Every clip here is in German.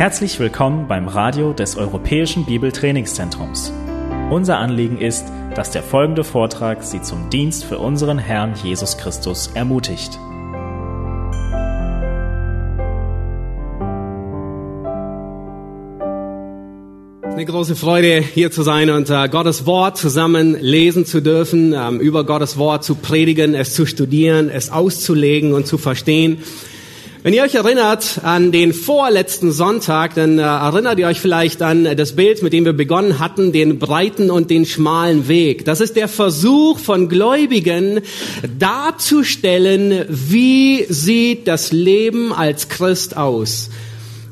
Herzlich willkommen beim Radio des Europäischen Bibeltrainingszentrums. Unser Anliegen ist, dass der folgende Vortrag Sie zum Dienst für unseren Herrn Jesus Christus ermutigt. Eine große Freude, hier zu sein und äh, Gottes Wort zusammen lesen zu dürfen, ähm, über Gottes Wort zu predigen, es zu studieren, es auszulegen und zu verstehen. Wenn ihr euch erinnert an den vorletzten Sonntag, dann äh, erinnert ihr euch vielleicht an das Bild, mit dem wir begonnen hatten, den breiten und den schmalen Weg. Das ist der Versuch von Gläubigen darzustellen, wie sieht das Leben als Christ aus.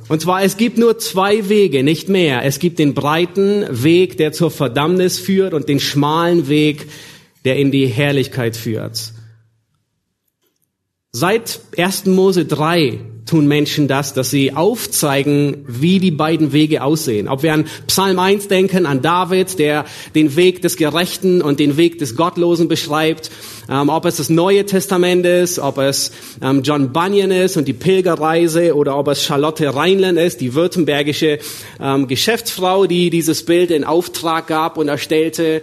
Und zwar, es gibt nur zwei Wege, nicht mehr. Es gibt den breiten Weg, der zur Verdammnis führt und den schmalen Weg, der in die Herrlichkeit führt. Seit 1. Mose 3 tun Menschen das, dass sie aufzeigen, wie die beiden Wege aussehen. Ob wir an Psalm 1 denken, an David, der den Weg des Gerechten und den Weg des Gottlosen beschreibt, ähm, ob es das Neue Testament ist, ob es ähm, John Bunyan ist und die Pilgerreise oder ob es Charlotte Reinland ist, die württembergische ähm, Geschäftsfrau, die dieses Bild in Auftrag gab und erstellte.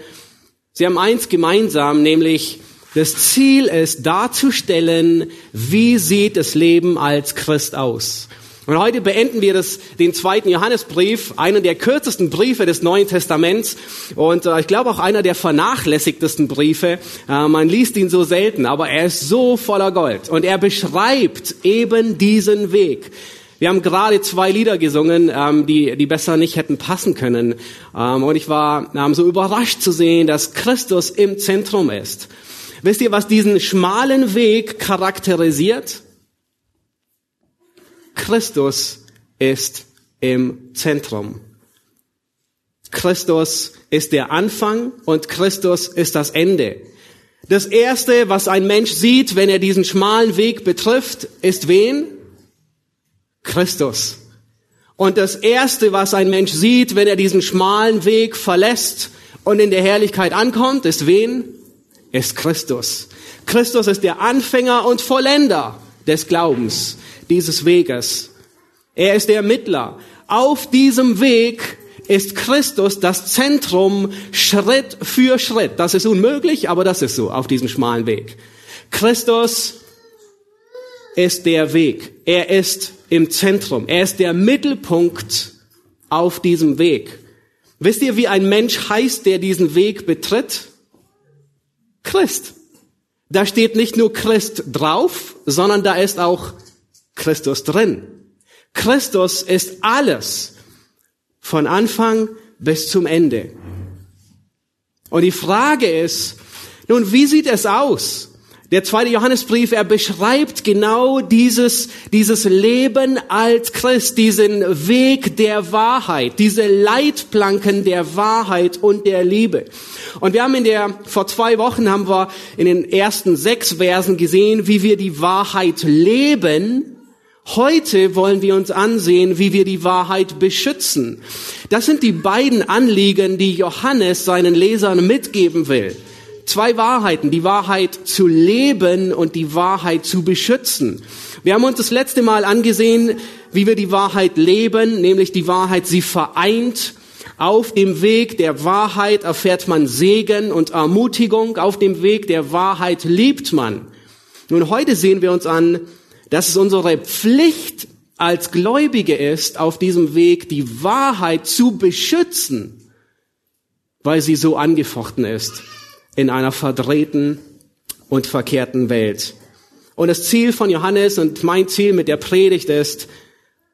Sie haben eins gemeinsam, nämlich das Ziel ist darzustellen, wie sieht das Leben als Christ aus. Und heute beenden wir das, den zweiten Johannesbrief, einen der kürzesten Briefe des Neuen Testaments und äh, ich glaube auch einer der vernachlässigtesten Briefe. Äh, man liest ihn so selten, aber er ist so voller Gold und er beschreibt eben diesen Weg. Wir haben gerade zwei Lieder gesungen, ähm, die, die besser nicht hätten passen können. Ähm, und ich war ähm, so überrascht zu sehen, dass Christus im Zentrum ist. Wisst ihr, was diesen schmalen Weg charakterisiert? Christus ist im Zentrum. Christus ist der Anfang und Christus ist das Ende. Das erste, was ein Mensch sieht, wenn er diesen schmalen Weg betrifft, ist wen? Christus. Und das erste, was ein Mensch sieht, wenn er diesen schmalen Weg verlässt und in der Herrlichkeit ankommt, ist wen? Ist Christus. Christus ist der Anfänger und Vollender des Glaubens, dieses Weges. Er ist der Mittler. Auf diesem Weg ist Christus das Zentrum Schritt für Schritt. Das ist unmöglich, aber das ist so auf diesem schmalen Weg. Christus ist der Weg. Er ist im Zentrum. Er ist der Mittelpunkt auf diesem Weg. Wisst ihr, wie ein Mensch heißt, der diesen Weg betritt? Christ. Da steht nicht nur Christ drauf, sondern da ist auch Christus drin. Christus ist alles von Anfang bis zum Ende. Und die Frage ist, nun, wie sieht es aus? Der zweite Johannesbrief, er beschreibt genau dieses, dieses Leben als Christ, diesen Weg der Wahrheit, diese Leitplanken der Wahrheit und der Liebe. Und wir haben in der, vor zwei Wochen haben wir in den ersten sechs Versen gesehen, wie wir die Wahrheit leben. Heute wollen wir uns ansehen, wie wir die Wahrheit beschützen. Das sind die beiden Anliegen, die Johannes seinen Lesern mitgeben will zwei Wahrheiten, die Wahrheit zu leben und die Wahrheit zu beschützen. Wir haben uns das letzte Mal angesehen, wie wir die Wahrheit leben, nämlich die Wahrheit, sie vereint. Auf dem Weg der Wahrheit erfährt man Segen und Ermutigung. Auf dem Weg der Wahrheit liebt man. Nun, heute sehen wir uns an, dass es unsere Pflicht als Gläubige ist, auf diesem Weg die Wahrheit zu beschützen, weil sie so angefochten ist in einer verdrehten und verkehrten Welt. Und das Ziel von Johannes und mein Ziel mit der Predigt ist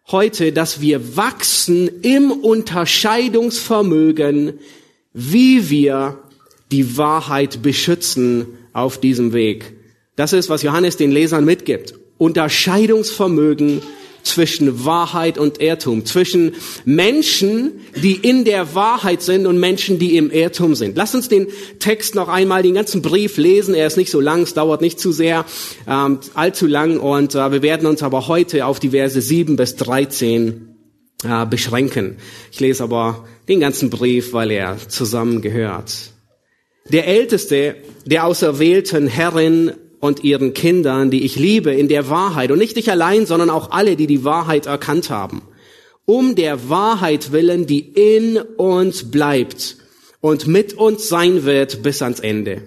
heute, dass wir wachsen im Unterscheidungsvermögen, wie wir die Wahrheit beschützen auf diesem Weg. Das ist, was Johannes den Lesern mitgibt. Unterscheidungsvermögen zwischen Wahrheit und Irrtum, zwischen Menschen, die in der Wahrheit sind und Menschen, die im Irrtum sind. Lass uns den Text noch einmal, den ganzen Brief lesen. Er ist nicht so lang, es dauert nicht zu sehr, ähm, allzu lang und äh, wir werden uns aber heute auf die Verse 7 bis 13 äh, beschränken. Ich lese aber den ganzen Brief, weil er zusammengehört. Der Älteste der auserwählten Herrin und ihren Kindern, die ich liebe, in der Wahrheit. Und nicht ich allein, sondern auch alle, die die Wahrheit erkannt haben. um der Wahrheit willen, die in uns bleibt und mit uns sein wird bis ans Ende.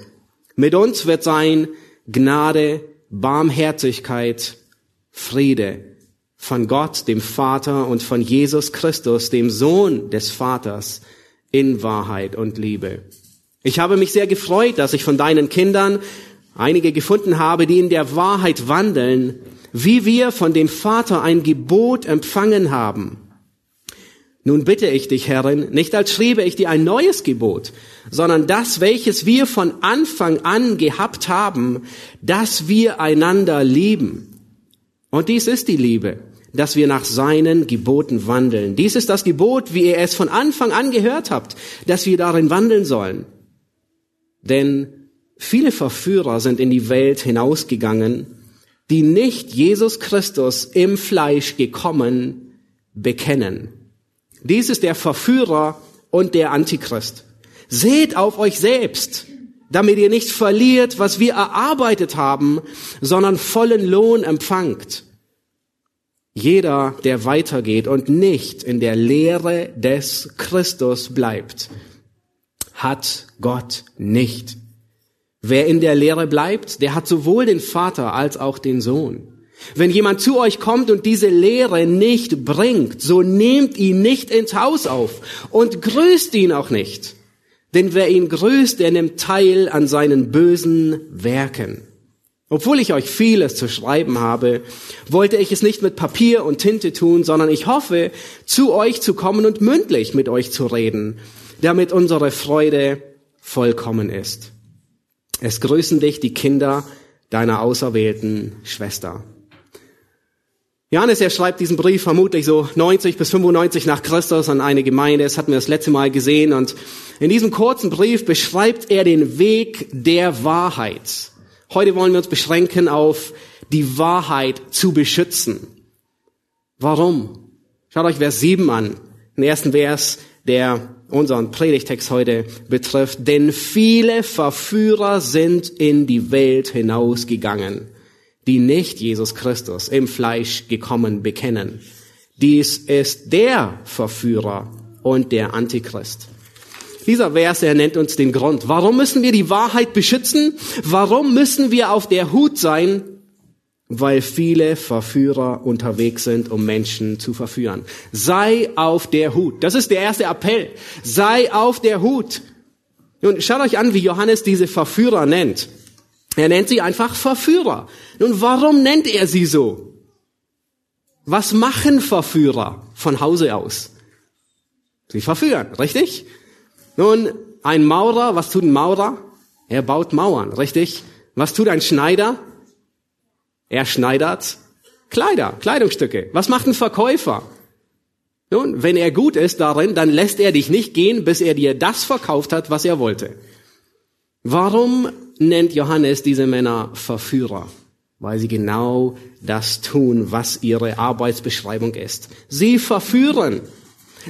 Mit uns wird sein Gnade, Barmherzigkeit, Friede von Gott, dem Vater und von Jesus Christus, dem Sohn des Vaters, in Wahrheit und Liebe. Ich habe mich sehr gefreut, dass ich von deinen Kindern einige gefunden habe, die in der Wahrheit wandeln, wie wir von dem Vater ein Gebot empfangen haben. Nun bitte ich dich, Herrin, nicht als schriebe ich dir ein neues Gebot, sondern das, welches wir von Anfang an gehabt haben, dass wir einander lieben. Und dies ist die Liebe, dass wir nach seinen Geboten wandeln. Dies ist das Gebot, wie ihr es von Anfang an gehört habt, dass wir darin wandeln sollen. Denn viele Verführer sind in die Welt hinausgegangen, die nicht Jesus Christus im Fleisch gekommen bekennen. Dies ist der Verführer und der Antichrist. Seht auf euch selbst, damit ihr nicht verliert, was wir erarbeitet haben, sondern vollen Lohn empfangt. Jeder, der weitergeht und nicht in der Lehre des Christus bleibt, hat Gott nicht. Wer in der Lehre bleibt, der hat sowohl den Vater als auch den Sohn. Wenn jemand zu euch kommt und diese Lehre nicht bringt, so nehmt ihn nicht ins Haus auf und grüßt ihn auch nicht. Denn wer ihn grüßt, der nimmt teil an seinen bösen Werken. Obwohl ich euch vieles zu schreiben habe, wollte ich es nicht mit Papier und Tinte tun, sondern ich hoffe, zu euch zu kommen und mündlich mit euch zu reden, damit unsere Freude vollkommen ist. Es grüßen dich die Kinder deiner auserwählten Schwester. Johannes, er schreibt diesen Brief vermutlich so 90 bis 95 nach Christus an eine Gemeinde. Das hatten wir das letzte Mal gesehen. Und in diesem kurzen Brief beschreibt er den Weg der Wahrheit. Heute wollen wir uns beschränken auf die Wahrheit zu beschützen. Warum? Schaut euch Vers 7 an. Den ersten Vers, der unseren Predigtext heute betrifft. Denn viele Verführer sind in die Welt hinausgegangen die nicht Jesus Christus im Fleisch gekommen bekennen. Dies ist der Verführer und der Antichrist. Dieser Vers, er nennt uns den Grund. Warum müssen wir die Wahrheit beschützen? Warum müssen wir auf der Hut sein? Weil viele Verführer unterwegs sind, um Menschen zu verführen. Sei auf der Hut. Das ist der erste Appell. Sei auf der Hut. Nun schaut euch an, wie Johannes diese Verführer nennt. Er nennt sie einfach Verführer. Nun, warum nennt er sie so? Was machen Verführer von Hause aus? Sie verführen, richtig? Nun, ein Maurer, was tut ein Maurer? Er baut Mauern, richtig? Was tut ein Schneider? Er schneidert Kleider, Kleidungsstücke. Was macht ein Verkäufer? Nun, wenn er gut ist darin, dann lässt er dich nicht gehen, bis er dir das verkauft hat, was er wollte. Warum nennt Johannes diese Männer Verführer? Weil sie genau das tun, was ihre Arbeitsbeschreibung ist. Sie verführen.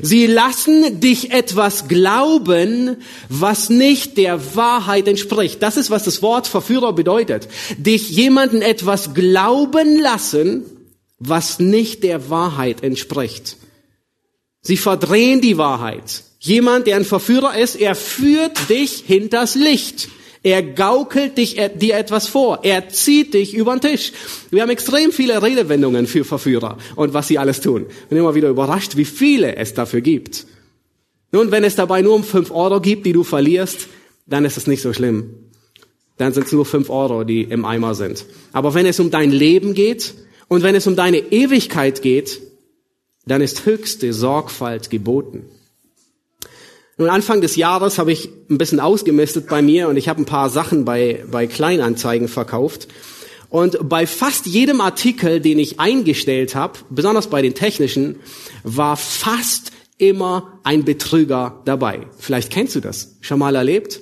Sie lassen dich etwas glauben, was nicht der Wahrheit entspricht. Das ist, was das Wort Verführer bedeutet. Dich jemanden etwas glauben lassen, was nicht der Wahrheit entspricht. Sie verdrehen die Wahrheit. Jemand, der ein Verführer ist, er führt dich hinters Licht. Er gaukelt dich, er, dir etwas vor. Er zieht dich über den Tisch. Wir haben extrem viele Redewendungen für Verführer und was sie alles tun. Ich bin immer wieder überrascht, wie viele es dafür gibt. Nun, wenn es dabei nur um fünf Euro gibt, die du verlierst, dann ist es nicht so schlimm. Dann sind es nur fünf Euro, die im Eimer sind. Aber wenn es um dein Leben geht und wenn es um deine Ewigkeit geht, dann ist höchste Sorgfalt geboten. Nun, Anfang des Jahres habe ich ein bisschen ausgemistet bei mir und ich habe ein paar Sachen bei, bei Kleinanzeigen verkauft. Und bei fast jedem Artikel, den ich eingestellt habe, besonders bei den technischen, war fast immer ein Betrüger dabei. Vielleicht kennst du das, schon mal erlebt?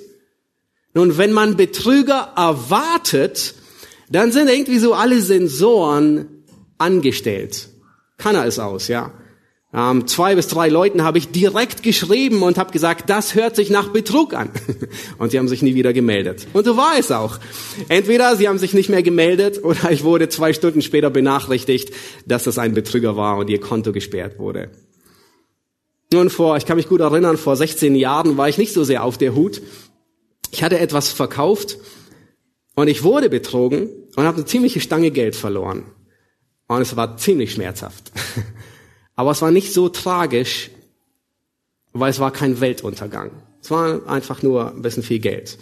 Nun, wenn man Betrüger erwartet, dann sind irgendwie so alle Sensoren angestellt. Kann er es aus, ja ähm, zwei bis drei Leuten habe ich direkt geschrieben und habe gesagt, das hört sich nach Betrug an. Und sie haben sich nie wieder gemeldet. Und so war es auch. Entweder sie haben sich nicht mehr gemeldet oder ich wurde zwei Stunden später benachrichtigt, dass das ein Betrüger war und ihr Konto gesperrt wurde. Nun, vor, ich kann mich gut erinnern, vor 16 Jahren war ich nicht so sehr auf der Hut. Ich hatte etwas verkauft und ich wurde betrogen und habe eine ziemliche Stange Geld verloren. Und es war ziemlich schmerzhaft. Aber es war nicht so tragisch, weil es war kein Weltuntergang. Es war einfach nur ein bisschen viel Geld.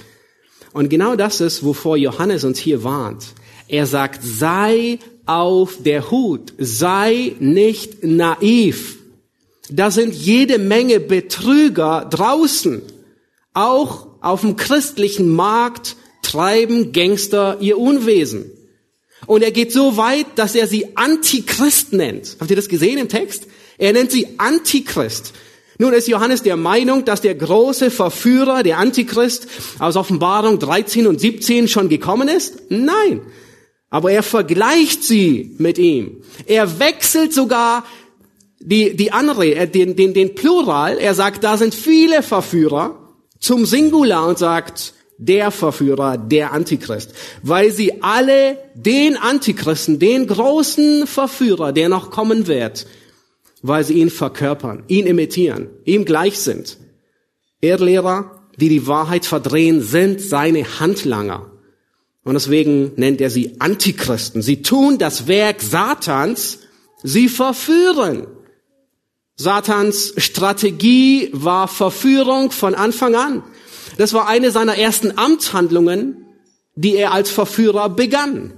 Und genau das ist, wovor Johannes uns hier warnt. Er sagt, sei auf der Hut, sei nicht naiv. Da sind jede Menge Betrüger draußen. Auch auf dem christlichen Markt treiben Gangster ihr Unwesen. Und er geht so weit, dass er sie Antichrist nennt. Habt ihr das gesehen im Text? Er nennt sie Antichrist. Nun ist Johannes der Meinung, dass der große Verführer, der Antichrist aus Offenbarung 13 und 17 schon gekommen ist? Nein. Aber er vergleicht sie mit ihm. Er wechselt sogar die, die andere, den, den, den Plural. Er sagt, da sind viele Verführer zum Singular und sagt, der Verführer, der Antichrist, weil sie alle den Antichristen, den großen Verführer, der noch kommen wird, weil sie ihn verkörpern, ihn imitieren, ihm gleich sind. Irrlehrer, die die Wahrheit verdrehen, sind seine Handlanger. Und deswegen nennt er sie Antichristen. Sie tun das Werk Satans, sie verführen. Satans Strategie war Verführung von Anfang an. Das war eine seiner ersten Amtshandlungen, die er als Verführer begann.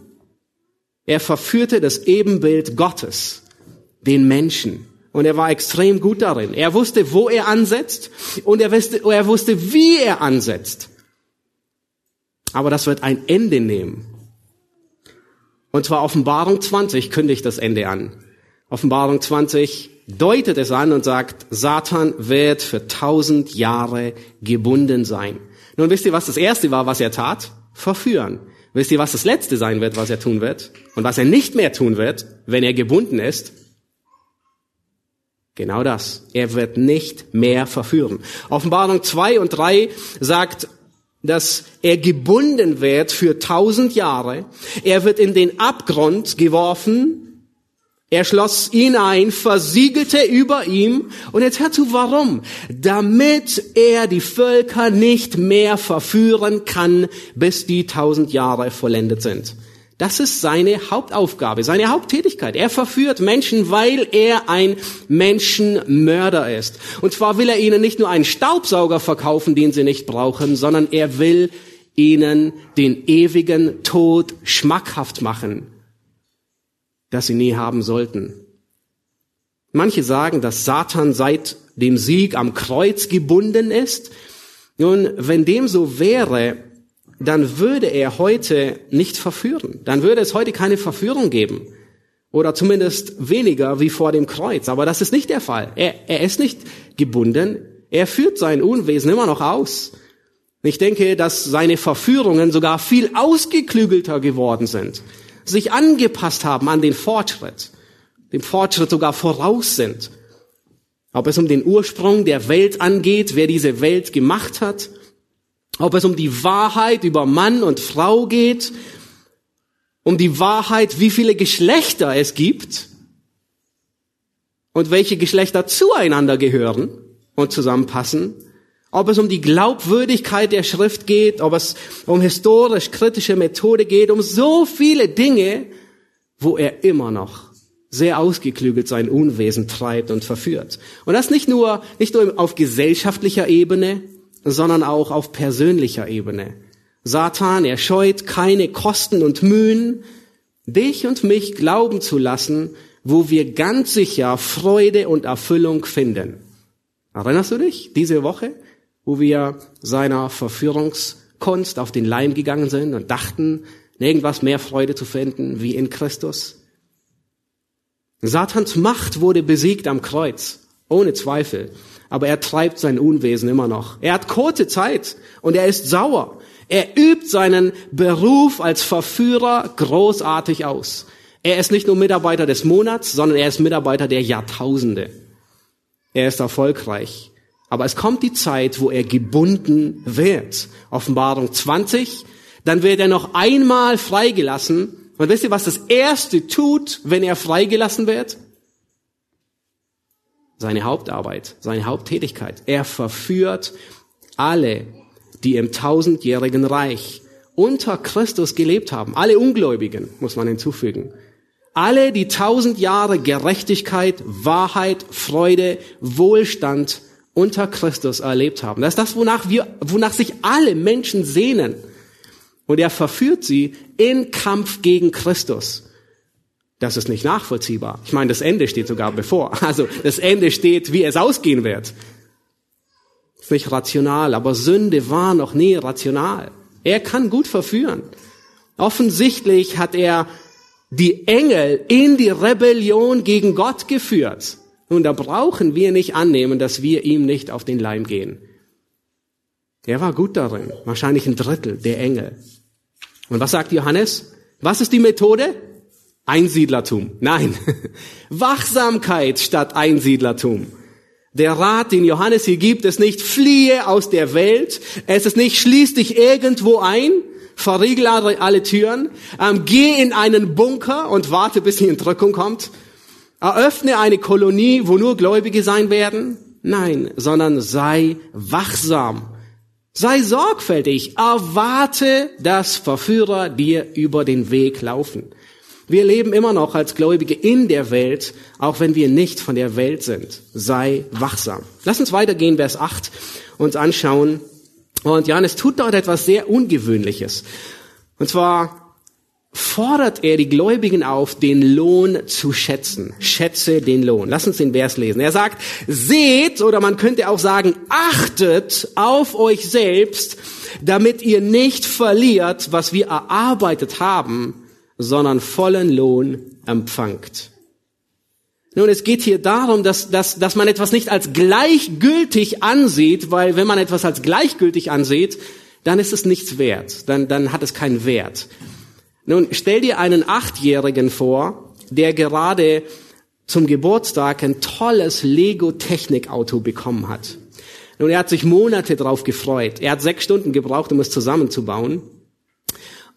Er verführte das Ebenbild Gottes, den Menschen. Und er war extrem gut darin. Er wusste, wo er ansetzt und er wusste, er wusste, wie er ansetzt. Aber das wird ein Ende nehmen. Und zwar Offenbarung 20 kündigt das Ende an. Offenbarung 20 deutet es an und sagt, Satan wird für tausend Jahre gebunden sein. Nun wisst ihr, was das erste war, was er tat? Verführen. Wisst ihr, was das letzte sein wird, was er tun wird? Und was er nicht mehr tun wird, wenn er gebunden ist? Genau das. Er wird nicht mehr verführen. Offenbarung 2 und 3 sagt, dass er gebunden wird für tausend Jahre. Er wird in den Abgrund geworfen er schloss ihn ein, versiegelte über ihm. Und jetzt hör zu, warum? Damit er die Völker nicht mehr verführen kann, bis die tausend Jahre vollendet sind. Das ist seine Hauptaufgabe, seine Haupttätigkeit. Er verführt Menschen, weil er ein Menschenmörder ist. Und zwar will er ihnen nicht nur einen Staubsauger verkaufen, den sie nicht brauchen, sondern er will ihnen den ewigen Tod schmackhaft machen das sie nie haben sollten. Manche sagen, dass Satan seit dem Sieg am Kreuz gebunden ist. Nun, wenn dem so wäre, dann würde er heute nicht verführen. Dann würde es heute keine Verführung geben. Oder zumindest weniger wie vor dem Kreuz. Aber das ist nicht der Fall. Er, er ist nicht gebunden. Er führt sein Unwesen immer noch aus. Ich denke, dass seine Verführungen sogar viel ausgeklügelter geworden sind sich angepasst haben an den Fortschritt, dem Fortschritt sogar voraus sind. Ob es um den Ursprung der Welt angeht, wer diese Welt gemacht hat, ob es um die Wahrheit über Mann und Frau geht, um die Wahrheit, wie viele Geschlechter es gibt und welche Geschlechter zueinander gehören und zusammenpassen, ob es um die Glaubwürdigkeit der Schrift geht, ob es um historisch kritische Methode geht, um so viele Dinge, wo er immer noch sehr ausgeklügelt sein Unwesen treibt und verführt. Und das nicht nur, nicht nur auf gesellschaftlicher Ebene, sondern auch auf persönlicher Ebene. Satan, er scheut keine Kosten und Mühen, dich und mich glauben zu lassen, wo wir ganz sicher Freude und Erfüllung finden. Erinnerst du dich diese Woche? Wo wir seiner Verführungskunst auf den Leim gegangen sind und dachten, irgendwas mehr Freude zu finden wie in Christus. Satans Macht wurde besiegt am Kreuz, ohne Zweifel. Aber er treibt sein Unwesen immer noch. Er hat kurze Zeit und er ist sauer. Er übt seinen Beruf als Verführer großartig aus. Er ist nicht nur Mitarbeiter des Monats, sondern er ist Mitarbeiter der Jahrtausende. Er ist erfolgreich. Aber es kommt die Zeit, wo er gebunden wird. Offenbarung 20. Dann wird er noch einmal freigelassen. Und wisst ihr, was das Erste tut, wenn er freigelassen wird? seine Hauptarbeit, seine Haupttätigkeit. Er verführt alle, die im tausendjährigen Reich unter Christus gelebt haben. Alle Ungläubigen, muss man hinzufügen. Alle, die tausend Jahre Gerechtigkeit, Wahrheit, Freude, Wohlstand unter Christus erlebt haben. Das ist das, wonach wir, wonach sich alle Menschen sehnen. Und er verführt sie in Kampf gegen Christus. Das ist nicht nachvollziehbar. Ich meine, das Ende steht sogar bevor. Also das Ende steht, wie es ausgehen wird. Ist nicht rational, aber Sünde war noch nie rational. Er kann gut verführen. Offensichtlich hat er die Engel in die Rebellion gegen Gott geführt. Nun, da brauchen wir nicht annehmen, dass wir ihm nicht auf den Leim gehen. Er war gut darin, wahrscheinlich ein Drittel der Engel. Und was sagt Johannes? Was ist die Methode? Einsiedlertum. Nein, Wachsamkeit statt Einsiedlertum. Der Rat, den Johannes hier gibt, ist nicht fliehe aus der Welt. Es ist nicht schließ dich irgendwo ein, verriegel alle Türen, ähm, geh in einen Bunker und warte, bis die Entrückung kommt. Eröffne eine Kolonie, wo nur Gläubige sein werden. Nein, sondern sei wachsam. Sei sorgfältig. Erwarte, dass Verführer dir über den Weg laufen. Wir leben immer noch als Gläubige in der Welt, auch wenn wir nicht von der Welt sind. Sei wachsam. Lass uns weitergehen, Vers 8, uns anschauen. Und Johannes tut dort etwas sehr Ungewöhnliches. Und zwar fordert er die Gläubigen auf, den Lohn zu schätzen. Schätze den Lohn. Lass uns den Vers lesen. Er sagt, seht, oder man könnte auch sagen, achtet auf euch selbst, damit ihr nicht verliert, was wir erarbeitet haben, sondern vollen Lohn empfangt. Nun, es geht hier darum, dass, dass, dass man etwas nicht als gleichgültig ansieht, weil wenn man etwas als gleichgültig ansieht, dann ist es nichts wert, dann, dann hat es keinen Wert. Nun, stell dir einen Achtjährigen vor, der gerade zum Geburtstag ein tolles Lego-Technik-Auto bekommen hat. Nun, er hat sich Monate darauf gefreut. Er hat sechs Stunden gebraucht, um es zusammenzubauen.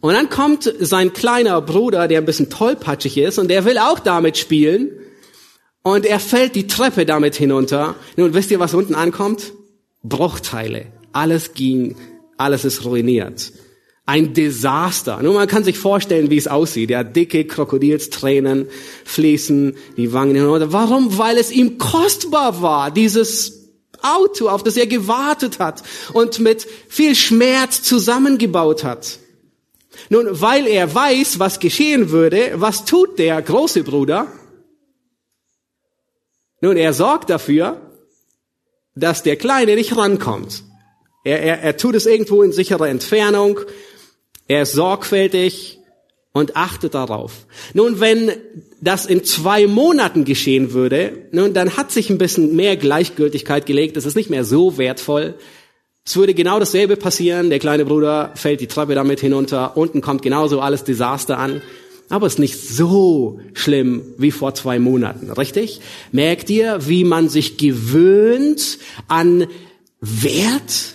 Und dann kommt sein kleiner Bruder, der ein bisschen tollpatschig ist und der will auch damit spielen. Und er fällt die Treppe damit hinunter. Nun, wisst ihr, was unten ankommt? Bruchteile. Alles ging, alles ist ruiniert. Ein Desaster. Nun, man kann sich vorstellen, wie es aussieht. Ja, dicke Krokodilstränen fließen die Wangen hinunter. Warum? Weil es ihm kostbar war, dieses Auto, auf das er gewartet hat und mit viel Schmerz zusammengebaut hat. Nun, weil er weiß, was geschehen würde, was tut der große Bruder? Nun, er sorgt dafür, dass der Kleine nicht rankommt. Er, er, er tut es irgendwo in sicherer Entfernung. Er ist sorgfältig und achtet darauf. Nun, wenn das in zwei Monaten geschehen würde, nun, dann hat sich ein bisschen mehr Gleichgültigkeit gelegt. Es ist nicht mehr so wertvoll. Es würde genau dasselbe passieren. Der kleine Bruder fällt die Treppe damit hinunter. Unten kommt genauso alles Desaster an. Aber es ist nicht so schlimm wie vor zwei Monaten, richtig? Merkt ihr, wie man sich gewöhnt an Wert,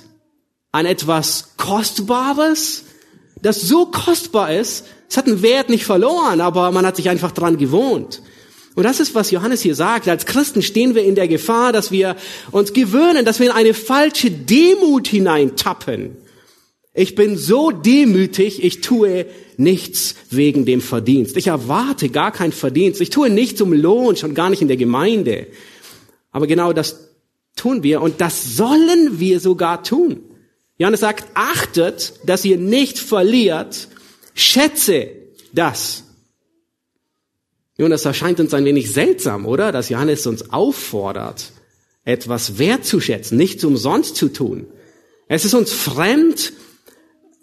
an etwas Kostbares, das so kostbar ist, es hat einen Wert nicht verloren, aber man hat sich einfach dran gewohnt. Und das ist, was Johannes hier sagt. Als Christen stehen wir in der Gefahr, dass wir uns gewöhnen, dass wir in eine falsche Demut hineintappen. Ich bin so demütig, ich tue nichts wegen dem Verdienst. Ich erwarte gar keinen Verdienst. Ich tue nichts um Lohn, schon gar nicht in der Gemeinde. Aber genau das tun wir und das sollen wir sogar tun. Johannes sagt, achtet, dass ihr nicht verliert, schätze das, nun, das erscheint uns ein wenig seltsam, oder? Dass Johannes uns auffordert, etwas wertzuschätzen, nichts umsonst zu tun. Es ist uns fremd,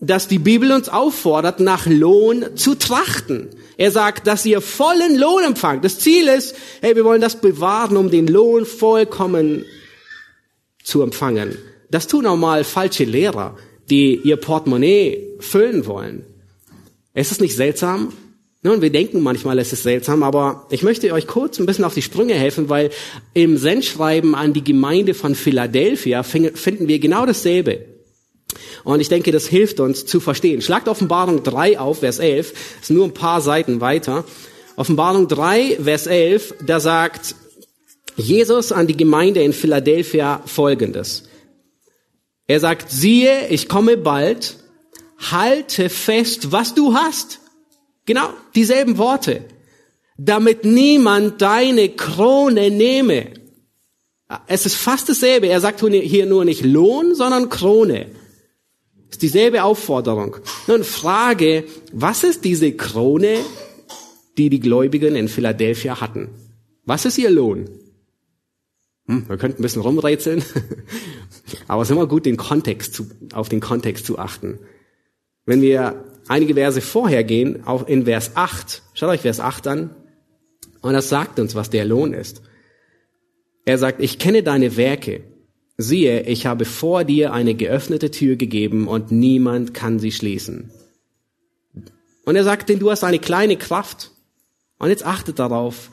dass die Bibel uns auffordert, nach Lohn zu trachten. Er sagt, dass ihr vollen Lohn empfangt. Das Ziel ist, hey, wir wollen das bewahren, um den Lohn vollkommen zu empfangen. Das tun auch mal falsche Lehrer, die ihr Portemonnaie füllen wollen. Es ist nicht seltsam, nun, wir denken manchmal, es ist seltsam, aber ich möchte euch kurz ein bisschen auf die Sprünge helfen, weil im Sendschreiben an die Gemeinde von Philadelphia finden wir genau dasselbe. Und ich denke, das hilft uns zu verstehen. Schlagt Offenbarung 3 auf, Vers 11, ist nur ein paar Seiten weiter. Offenbarung 3, Vers 11, da sagt Jesus an die Gemeinde in Philadelphia Folgendes. Er sagt, siehe, ich komme bald, halte fest, was du hast. Genau, dieselben Worte. Damit niemand deine Krone nehme. Es ist fast dasselbe. Er sagt hier nur nicht Lohn, sondern Krone. Ist dieselbe Aufforderung. Nun Frage, was ist diese Krone, die die Gläubigen in Philadelphia hatten? Was ist ihr Lohn? Hm, wir könnten ein bisschen rumrätseln, aber es ist immer gut, den Kontext zu, auf den Kontext zu achten. Wenn wir einige Verse vorher gehen, auch in Vers 8, schaut euch Vers 8 an, und das sagt uns, was der Lohn ist. Er sagt, ich kenne deine Werke. Siehe, ich habe vor dir eine geöffnete Tür gegeben und niemand kann sie schließen. Und er sagt, denn du hast eine kleine Kraft. Und jetzt achtet darauf,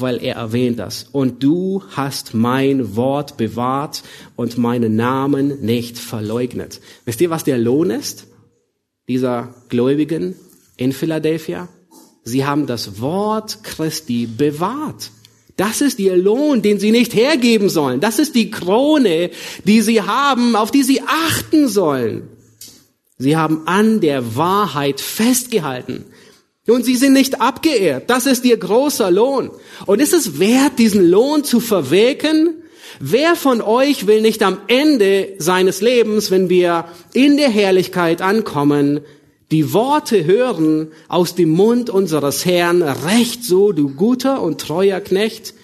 weil er erwähnt das. Und du hast mein Wort bewahrt und meinen Namen nicht verleugnet. Wisst ihr, was der Lohn ist? Dieser Gläubigen in Philadelphia? Sie haben das Wort Christi bewahrt. Das ist ihr Lohn, den sie nicht hergeben sollen. Das ist die Krone, die sie haben, auf die sie achten sollen. Sie haben an der Wahrheit festgehalten. Und sie sind nicht abgeehrt. Das ist ihr großer Lohn. Und ist es wert, diesen Lohn zu verwirken? Wer von euch will nicht am Ende seines Lebens, wenn wir in der Herrlichkeit ankommen, die Worte hören aus dem Mund unseres Herrn, recht so, du guter und treuer Knecht,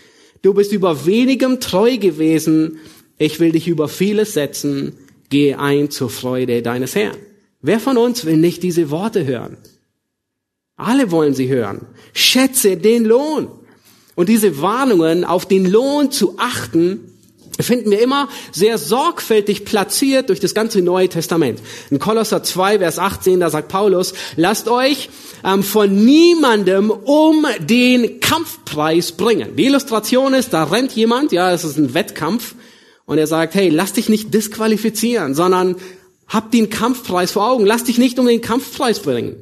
du bist über wenigem treu gewesen, ich will dich über vieles setzen, geh ein zur Freude deines Herrn. Wer von uns will nicht diese Worte hören? Alle wollen sie hören. Schätze den Lohn. Und diese Warnungen, auf den Lohn zu achten, finden wir immer sehr sorgfältig platziert durch das ganze Neue Testament. In Kolosser 2, Vers 18, da sagt Paulus, lasst euch ähm, von niemandem um den Kampfpreis bringen. Die Illustration ist, da rennt jemand, ja, es ist ein Wettkampf, und er sagt, hey, lass dich nicht disqualifizieren, sondern hab den Kampfpreis vor Augen, lass dich nicht um den Kampfpreis bringen.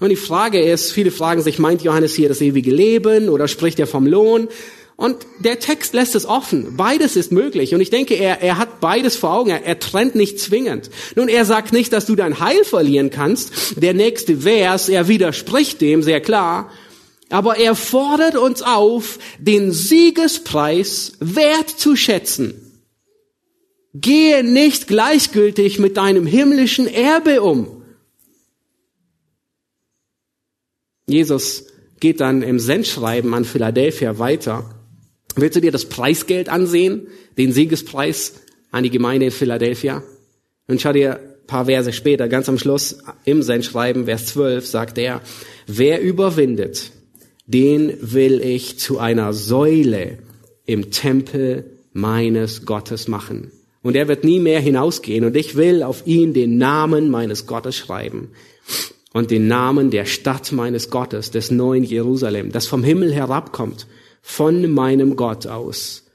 Und die Frage ist, viele fragen sich, meint Johannes hier das ewige Leben oder spricht er vom Lohn? Und der Text lässt es offen. Beides ist möglich. Und ich denke, er, er hat beides vor Augen. Er, er trennt nicht zwingend. Nun, er sagt nicht, dass du dein Heil verlieren kannst. Der nächste Vers, er widerspricht dem sehr klar. Aber er fordert uns auf, den Siegespreis wert zu schätzen. Gehe nicht gleichgültig mit deinem himmlischen Erbe um. Jesus geht dann im Sendschreiben an Philadelphia weiter Willst du dir das Preisgeld ansehen, den Siegespreis an die Gemeinde in Philadelphia? Und schau dir ein paar Verse später, ganz am Schluss im Sendschreiben, Vers 12, sagt er, wer überwindet, den will ich zu einer Säule im Tempel meines Gottes machen. Und er wird nie mehr hinausgehen. Und ich will auf ihn den Namen meines Gottes schreiben. Und den Namen der Stadt meines Gottes, des neuen Jerusalem, das vom Himmel herabkommt von meinem Gott aus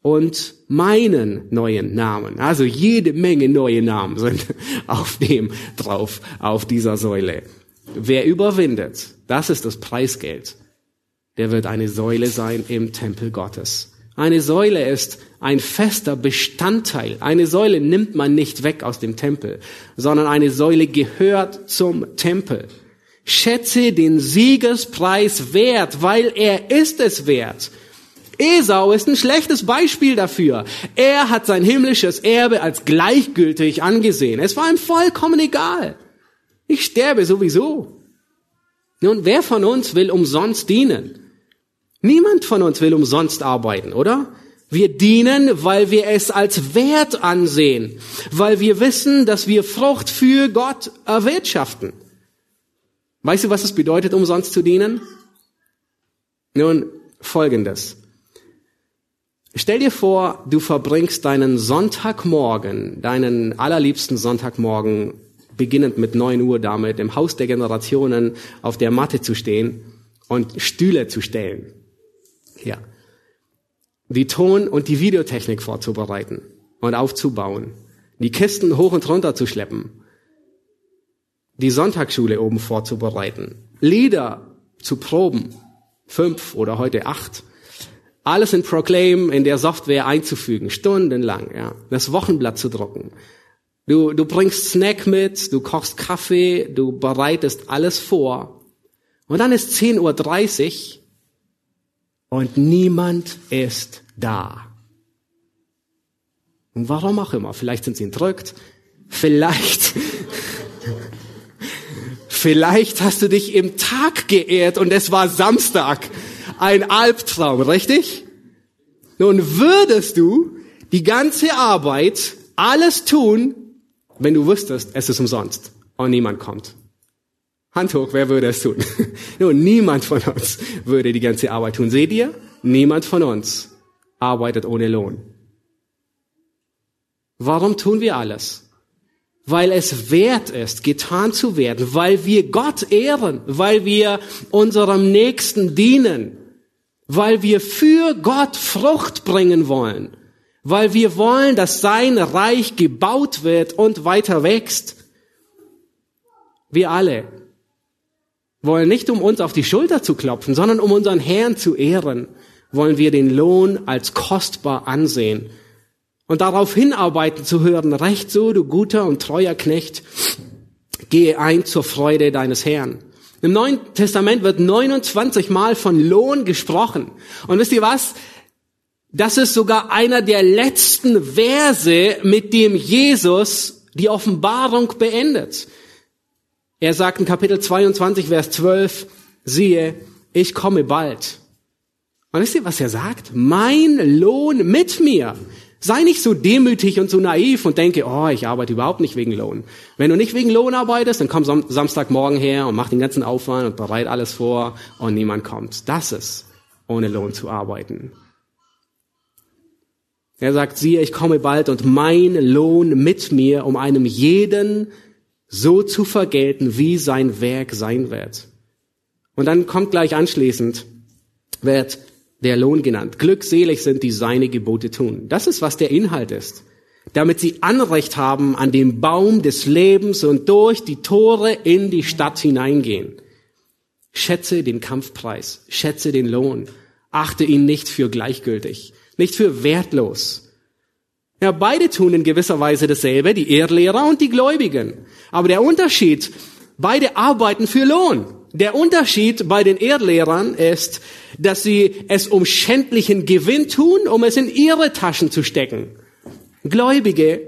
und meinen neuen Namen. Also jede Menge neue Namen sind auf dem drauf, auf dieser Säule. Wer überwindet, das ist das Preisgeld. Der wird eine Säule sein im Tempel Gottes. Eine Säule ist ein fester Bestandteil. Eine Säule nimmt man nicht weg aus dem Tempel, sondern eine Säule gehört zum Tempel. Schätze den Siegespreis wert, weil er ist es wert. Esau ist ein schlechtes Beispiel dafür. Er hat sein himmlisches Erbe als gleichgültig angesehen. Es war ihm vollkommen egal. Ich sterbe sowieso. Nun, wer von uns will umsonst dienen? Niemand von uns will umsonst arbeiten, oder? Wir dienen, weil wir es als wert ansehen, weil wir wissen, dass wir Frucht für Gott erwirtschaften. Weißt du, was es bedeutet, umsonst zu dienen? Nun, folgendes. Stell dir vor, du verbringst deinen Sonntagmorgen, deinen allerliebsten Sonntagmorgen, beginnend mit neun Uhr damit, im Haus der Generationen auf der Matte zu stehen und Stühle zu stellen. Ja. Die Ton- und die Videotechnik vorzubereiten und aufzubauen. Die Kisten hoch und runter zu schleppen die Sonntagsschule oben vorzubereiten, Lieder zu proben, fünf oder heute acht, alles in Proclaim in der Software einzufügen, stundenlang, ja, das Wochenblatt zu drucken. Du, du bringst Snack mit, du kochst Kaffee, du bereitest alles vor. Und dann ist 10.30 Uhr und niemand ist da. Und warum auch immer. Vielleicht sind sie entrückt. Vielleicht, vielleicht hast du dich im Tag geehrt und es war Samstag. Ein Albtraum, richtig? Nun würdest du die ganze Arbeit, alles tun, wenn du wüsstest, es ist umsonst und niemand kommt. Hand hoch, wer würde es tun? Nun, niemand von uns würde die ganze Arbeit tun. Seht ihr? Niemand von uns arbeitet ohne Lohn. Warum tun wir alles? Weil es wert ist, getan zu werden, weil wir Gott ehren, weil wir unserem Nächsten dienen, weil wir für Gott Frucht bringen wollen, weil wir wollen, dass sein Reich gebaut wird und weiter wächst. Wir alle wollen nicht, um uns auf die Schulter zu klopfen, sondern um unseren Herrn zu ehren, wollen wir den Lohn als kostbar ansehen und darauf hinarbeiten zu hören, recht so, du guter und treuer Knecht, gehe ein zur Freude deines Herrn. Im Neuen Testament wird 29 Mal von Lohn gesprochen. Und wisst ihr was? Das ist sogar einer der letzten Verse, mit dem Jesus die Offenbarung beendet. Er sagt in Kapitel 22, Vers 12, siehe, ich komme bald. Und wisst ihr, was er sagt? Mein Lohn mit mir. Sei nicht so demütig und so naiv und denke, oh, ich arbeite überhaupt nicht wegen Lohn. Wenn du nicht wegen Lohn arbeitest, dann komm Samstagmorgen her und mach den ganzen Aufwand und bereit alles vor und niemand kommt. Das ist, ohne Lohn zu arbeiten. Er sagt, siehe, ich komme bald und mein Lohn mit mir, um einem jeden so zu vergelten, wie sein Werk sein wird. Und dann kommt gleich anschließend, wird der Lohn genannt. Glückselig sind, die seine Gebote tun. Das ist, was der Inhalt ist. Damit sie Anrecht haben an dem Baum des Lebens und durch die Tore in die Stadt hineingehen. Schätze den Kampfpreis, schätze den Lohn, achte ihn nicht für gleichgültig, nicht für wertlos. Ja, beide tun in gewisser Weise dasselbe, die Erdlehrer und die Gläubigen. Aber der Unterschied, beide arbeiten für Lohn. Der Unterschied bei den Erdlehrern ist, dass sie es um schändlichen Gewinn tun, um es in ihre Taschen zu stecken. Gläubige,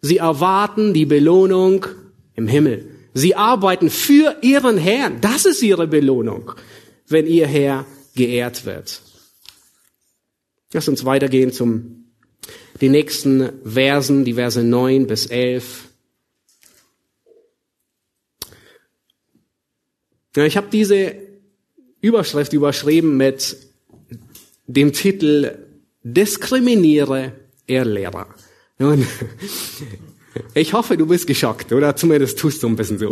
sie erwarten die Belohnung im Himmel. Sie arbeiten für ihren Herrn. Das ist ihre Belohnung, wenn ihr Herr geehrt wird. Lass uns weitergehen zum den nächsten Versen, die Verse 9 bis 11. Ja, ich habe diese Überschrift überschrieben mit dem Titel Diskriminiere Irrlehrer. Nun, ich hoffe, du bist geschockt, oder zumindest tust du ein bisschen so.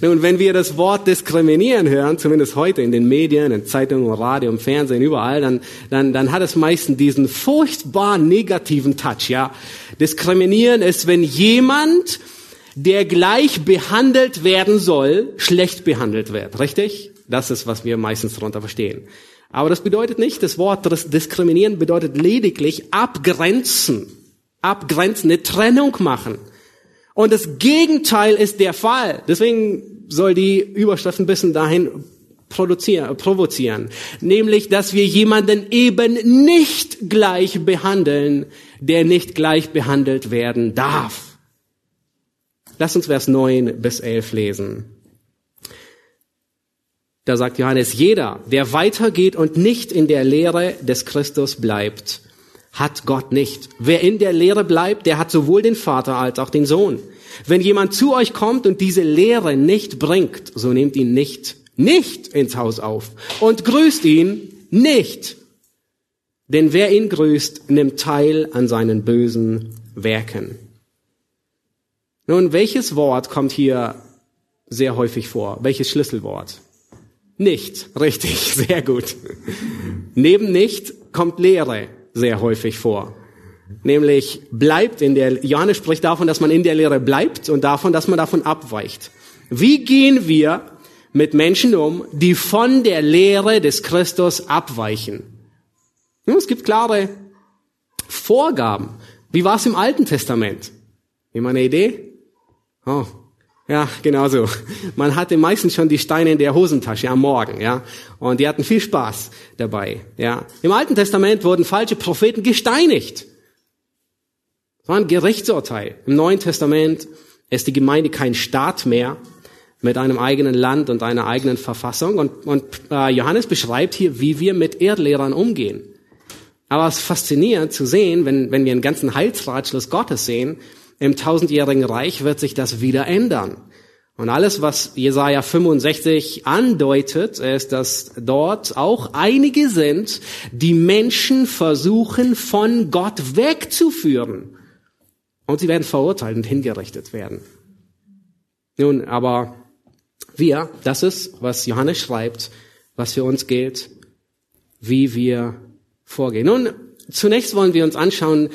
Nun, wenn wir das Wort diskriminieren hören, zumindest heute in den Medien, in Zeitungen, Radio, im Fernsehen, überall, dann, dann, dann hat es meistens diesen furchtbar negativen Touch, ja. Diskriminieren ist, wenn jemand der gleich behandelt werden soll, schlecht behandelt wird. Richtig? Das ist, was wir meistens darunter verstehen. Aber das bedeutet nicht, das Wort diskriminieren bedeutet lediglich abgrenzen. Abgrenzen, eine Trennung machen. Und das Gegenteil ist der Fall. Deswegen soll die Überschrift ein bisschen dahin produzieren, provozieren. Nämlich, dass wir jemanden eben nicht gleich behandeln, der nicht gleich behandelt werden darf. Lass uns Vers 9 bis 11 lesen. Da sagt Johannes, jeder, der weitergeht und nicht in der Lehre des Christus bleibt, hat Gott nicht. Wer in der Lehre bleibt, der hat sowohl den Vater als auch den Sohn. Wenn jemand zu euch kommt und diese Lehre nicht bringt, so nehmt ihn nicht, nicht ins Haus auf und grüßt ihn nicht. Denn wer ihn grüßt, nimmt teil an seinen bösen Werken. Nun, welches Wort kommt hier sehr häufig vor? Welches Schlüsselwort? Nicht, richtig, sehr gut. Neben nicht kommt Lehre sehr häufig vor. Nämlich bleibt in der, Johannes spricht davon, dass man in der Lehre bleibt und davon, dass man davon abweicht. Wie gehen wir mit Menschen um, die von der Lehre des Christus abweichen? Es gibt klare Vorgaben. Wie war es im Alten Testament? Immer eine Idee? Oh, ja, genau so. Man hatte meistens schon die Steine in der Hosentasche am Morgen, ja. Und die hatten viel Spaß dabei, ja. Im Alten Testament wurden falsche Propheten gesteinigt. Das war ein Gerichtsurteil. Im Neuen Testament ist die Gemeinde kein Staat mehr mit einem eigenen Land und einer eigenen Verfassung. Und, und äh, Johannes beschreibt hier, wie wir mit Erdlehrern umgehen. Aber es ist faszinierend zu sehen, wenn, wenn wir einen ganzen Heilsratschluss Gottes sehen, im tausendjährigen Reich wird sich das wieder ändern. Und alles, was Jesaja 65 andeutet, ist, dass dort auch einige sind, die Menschen versuchen, von Gott wegzuführen. Und sie werden verurteilt und hingerichtet werden. Nun, aber wir, das ist, was Johannes schreibt, was für uns gilt, wie wir vorgehen. Nun, zunächst wollen wir uns anschauen,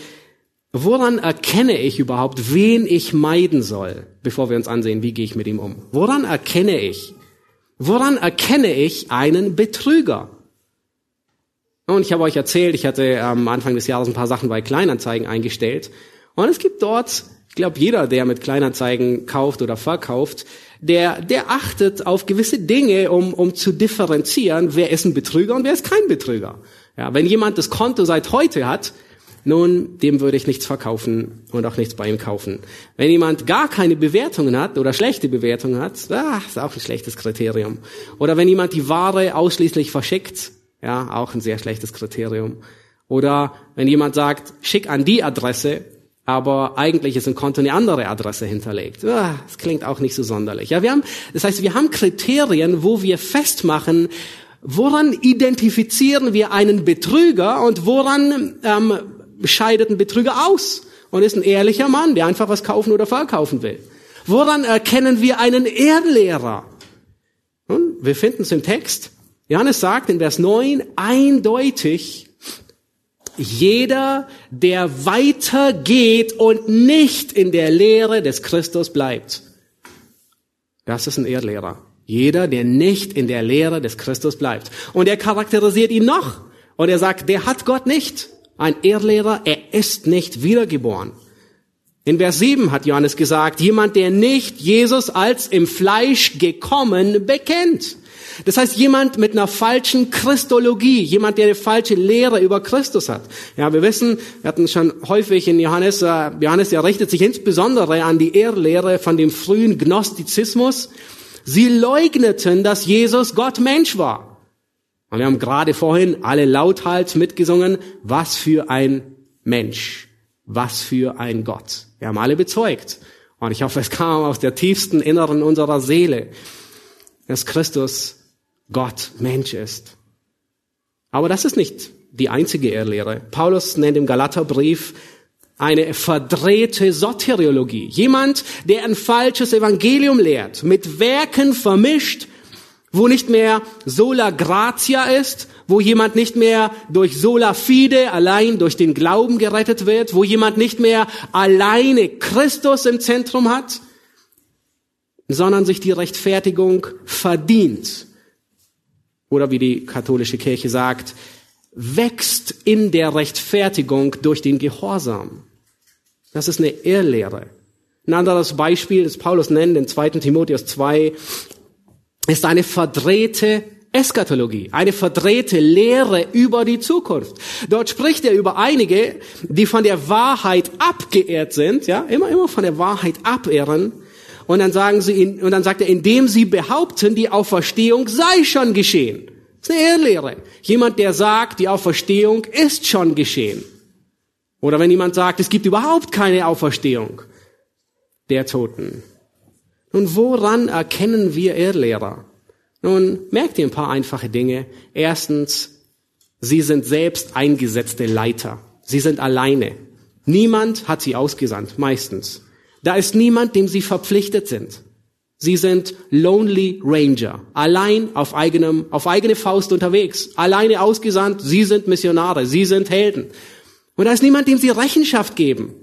Woran erkenne ich überhaupt, wen ich meiden soll, bevor wir uns ansehen, wie gehe ich mit ihm um? Woran erkenne ich? Woran erkenne ich einen Betrüger? Und ich habe euch erzählt, ich hatte am Anfang des Jahres ein paar Sachen bei Kleinanzeigen eingestellt. Und es gibt dort, ich glaube, jeder, der mit Kleinanzeigen kauft oder verkauft, der, der achtet auf gewisse Dinge, um, um zu differenzieren, wer ist ein Betrüger und wer ist kein Betrüger. Ja, wenn jemand das Konto seit heute hat, nun, dem würde ich nichts verkaufen und auch nichts bei ihm kaufen. Wenn jemand gar keine Bewertungen hat oder schlechte Bewertungen hat, ah, ist auch ein schlechtes Kriterium. Oder wenn jemand die Ware ausschließlich verschickt, ja, auch ein sehr schlechtes Kriterium. Oder wenn jemand sagt, schick an die Adresse, aber eigentlich ist im Konto eine andere Adresse hinterlegt. Ah, das klingt auch nicht so sonderlich. Ja, wir haben, das heißt, wir haben Kriterien, wo wir festmachen, woran identifizieren wir einen Betrüger und woran ähm, scheidet ein Betrüger aus und ist ein ehrlicher Mann, der einfach was kaufen oder verkaufen will. Woran erkennen wir einen Erdlehrer? Nun, wir finden es im Text. Johannes sagt in Vers 9 eindeutig, jeder, der weitergeht und nicht in der Lehre des Christus bleibt. Das ist ein Erdlehrer. Jeder, der nicht in der Lehre des Christus bleibt. Und er charakterisiert ihn noch. Und er sagt, der hat Gott nicht. Ein Erdlehrer, er ist nicht wiedergeboren. In Vers 7 hat Johannes gesagt, jemand, der nicht Jesus als im Fleisch gekommen bekennt. Das heißt, jemand mit einer falschen Christologie, jemand, der eine falsche Lehre über Christus hat. Ja, wir wissen, wir hatten schon häufig in Johannes, äh, Johannes, er richtet sich insbesondere an die Ehrlehre von dem frühen Gnostizismus. Sie leugneten, dass Jesus Gott Mensch war. Und wir haben gerade vorhin alle lauthals mitgesungen, was für ein Mensch, was für ein Gott. Wir haben alle bezeugt. Und ich hoffe, es kam aus der tiefsten Inneren unserer Seele, dass Christus Gott Mensch ist. Aber das ist nicht die einzige Irrlehre. Paulus nennt im Galaterbrief eine verdrehte Soteriologie. Jemand, der ein falsches Evangelium lehrt, mit Werken vermischt, wo nicht mehr sola gratia ist, wo jemand nicht mehr durch sola fide allein durch den Glauben gerettet wird, wo jemand nicht mehr alleine Christus im Zentrum hat, sondern sich die Rechtfertigung verdient. Oder wie die katholische Kirche sagt, wächst in der Rechtfertigung durch den Gehorsam. Das ist eine Irrlehre. Ein anderes Beispiel, das Paulus nennt in 2. Timotheus 2, ist eine verdrehte Eskatologie, eine verdrehte Lehre über die Zukunft. Dort spricht er über einige, die von der Wahrheit abgeehrt sind, ja, immer, immer von der Wahrheit abehren. Und dann sagen sie, und dann sagt er, indem sie behaupten, die Auferstehung sei schon geschehen. Das ist eine Irrlehre. Jemand, der sagt, die Auferstehung ist schon geschehen. Oder wenn jemand sagt, es gibt überhaupt keine Auferstehung der Toten. Nun, woran erkennen wir Irrlehrer? Nun, merkt ihr ein paar einfache Dinge. Erstens, sie sind selbst eingesetzte Leiter. Sie sind alleine. Niemand hat sie ausgesandt, meistens. Da ist niemand, dem sie verpflichtet sind. Sie sind Lonely Ranger, allein auf eigenem, auf eigene Faust unterwegs, alleine ausgesandt. Sie sind Missionare, sie sind Helden. Und da ist niemand, dem sie Rechenschaft geben.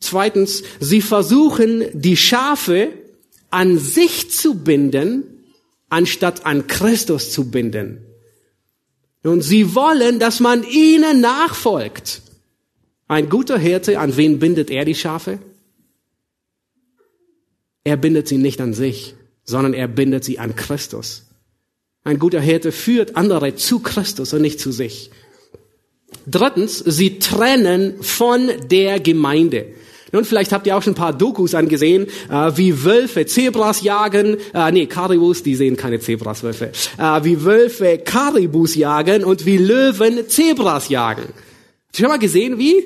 Zweitens, sie versuchen, die Schafe an sich zu binden, anstatt an Christus zu binden. Und sie wollen, dass man ihnen nachfolgt. Ein guter Hirte, an wen bindet er die Schafe? Er bindet sie nicht an sich, sondern er bindet sie an Christus. Ein guter Hirte führt andere zu Christus und nicht zu sich. Drittens, sie trennen von der Gemeinde. Nun, vielleicht habt ihr auch schon ein paar Dokus angesehen, äh, wie Wölfe Zebras jagen. Äh, nee, Karibus, die sehen keine Zebras, Wölfe. Äh, wie Wölfe Karibus jagen und wie Löwen Zebras jagen. Habt ihr schon mal gesehen, wie?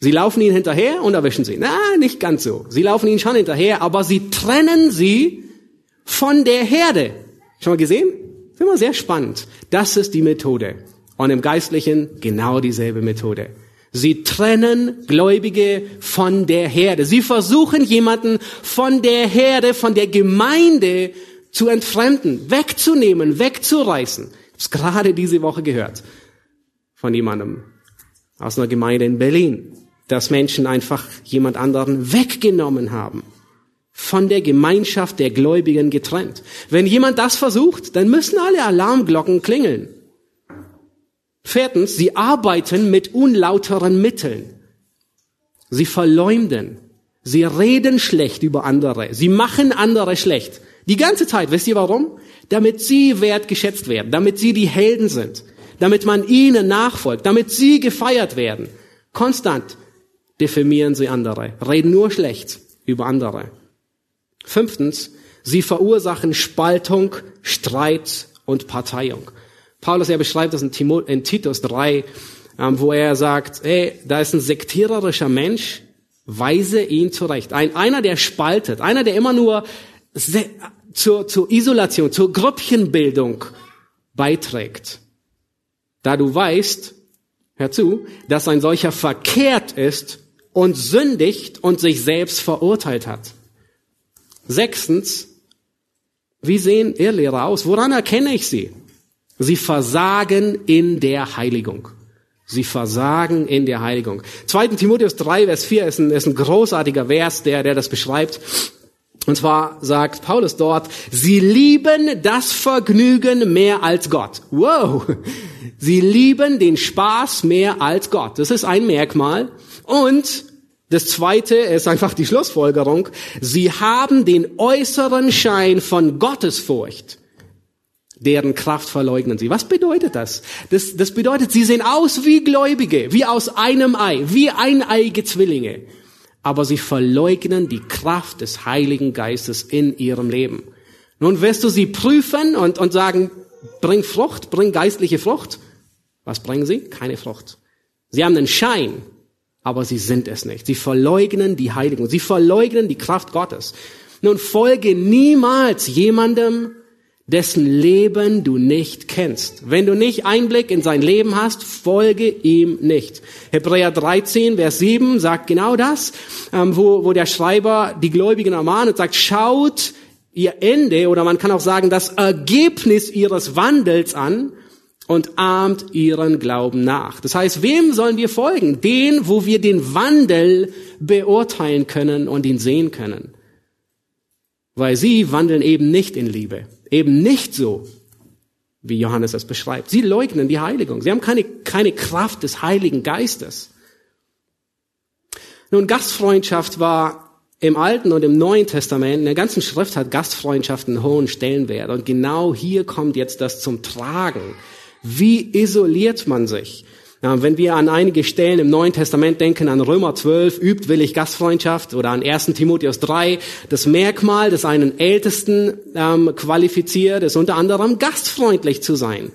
Sie laufen ihnen hinterher und erwischen sie. Na, nicht ganz so. Sie laufen ihnen schon hinterher, aber sie trennen sie von der Herde. Schon mal gesehen? Das ist immer sehr spannend. Das ist die Methode. Und im Geistlichen genau dieselbe Methode. Sie trennen Gläubige von der Herde. Sie versuchen jemanden von der Herde, von der Gemeinde zu entfremden, wegzunehmen, wegzureißen. Ich habe es gerade diese Woche gehört von jemandem aus einer Gemeinde in Berlin dass Menschen einfach jemand anderen weggenommen haben. Von der Gemeinschaft der Gläubigen getrennt. Wenn jemand das versucht, dann müssen alle Alarmglocken klingeln. Viertens, sie arbeiten mit unlauteren Mitteln. Sie verleumden. Sie reden schlecht über andere. Sie machen andere schlecht. Die ganze Zeit. Wisst ihr warum? Damit sie wertgeschätzt werden. Damit sie die Helden sind. Damit man ihnen nachfolgt. Damit sie gefeiert werden. Konstant diffamieren sie andere, reden nur schlecht über andere. Fünftens, sie verursachen Spaltung, Streit und Parteiung. Paulus, er beschreibt das in, Timot in Titus 3, ähm, wo er sagt, ey, da ist ein sektiererischer Mensch, weise ihn zurecht. Ein, einer, der spaltet, einer, der immer nur zur, zur Isolation, zur Grüppchenbildung beiträgt. Da du weißt, hör zu, dass ein solcher verkehrt ist und sündigt und sich selbst verurteilt hat. Sechstens, wie sehen Irrlehrer aus? Woran erkenne ich sie? Sie versagen in der Heiligung. Sie versagen in der Heiligung. 2. Timotheus 3, Vers 4 ist ein, ist ein großartiger Vers, der, der das beschreibt. Und zwar sagt Paulus dort, sie lieben das Vergnügen mehr als Gott. Wow! Sie lieben den Spaß mehr als Gott. Das ist ein Merkmal. Und das zweite ist einfach die Schlussfolgerung. Sie haben den äußeren Schein von Gottesfurcht. Deren Kraft verleugnen sie. Was bedeutet das? das? Das bedeutet, sie sehen aus wie Gläubige, wie aus einem Ei, wie eineige Zwillinge. Aber sie verleugnen die Kraft des Heiligen Geistes in ihrem Leben. Nun wirst du sie prüfen und, und sagen, bring Frucht, bring geistliche Frucht. Was bringen sie? Keine Frucht. Sie haben einen Schein, aber sie sind es nicht. Sie verleugnen die Heiligung, sie verleugnen die Kraft Gottes. Nun folge niemals jemandem, dessen Leben du nicht kennst. Wenn du nicht Einblick in sein Leben hast, folge ihm nicht. Hebräer 13, Vers 7 sagt genau das, ähm, wo, wo der Schreiber die Gläubigen ermahnt und sagt, schaut ihr Ende oder man kann auch sagen das Ergebnis ihres Wandels an und ahmt ihren Glauben nach. Das heißt, wem sollen wir folgen? Den, wo wir den Wandel beurteilen können und ihn sehen können. Weil sie wandeln eben nicht in Liebe. Eben nicht so, wie Johannes es beschreibt. Sie leugnen die Heiligung. Sie haben keine, keine Kraft des Heiligen Geistes. Nun, Gastfreundschaft war im Alten und im Neuen Testament, in der ganzen Schrift hat Gastfreundschaft einen hohen Stellenwert. Und genau hier kommt jetzt das zum Tragen. Wie isoliert man sich? Wenn wir an einige Stellen im Neuen Testament denken, an Römer 12, übt willig Gastfreundschaft oder an 1. Timotheus 3, das Merkmal, das einen Ältesten ähm, qualifiziert, ist unter anderem gastfreundlich zu sein.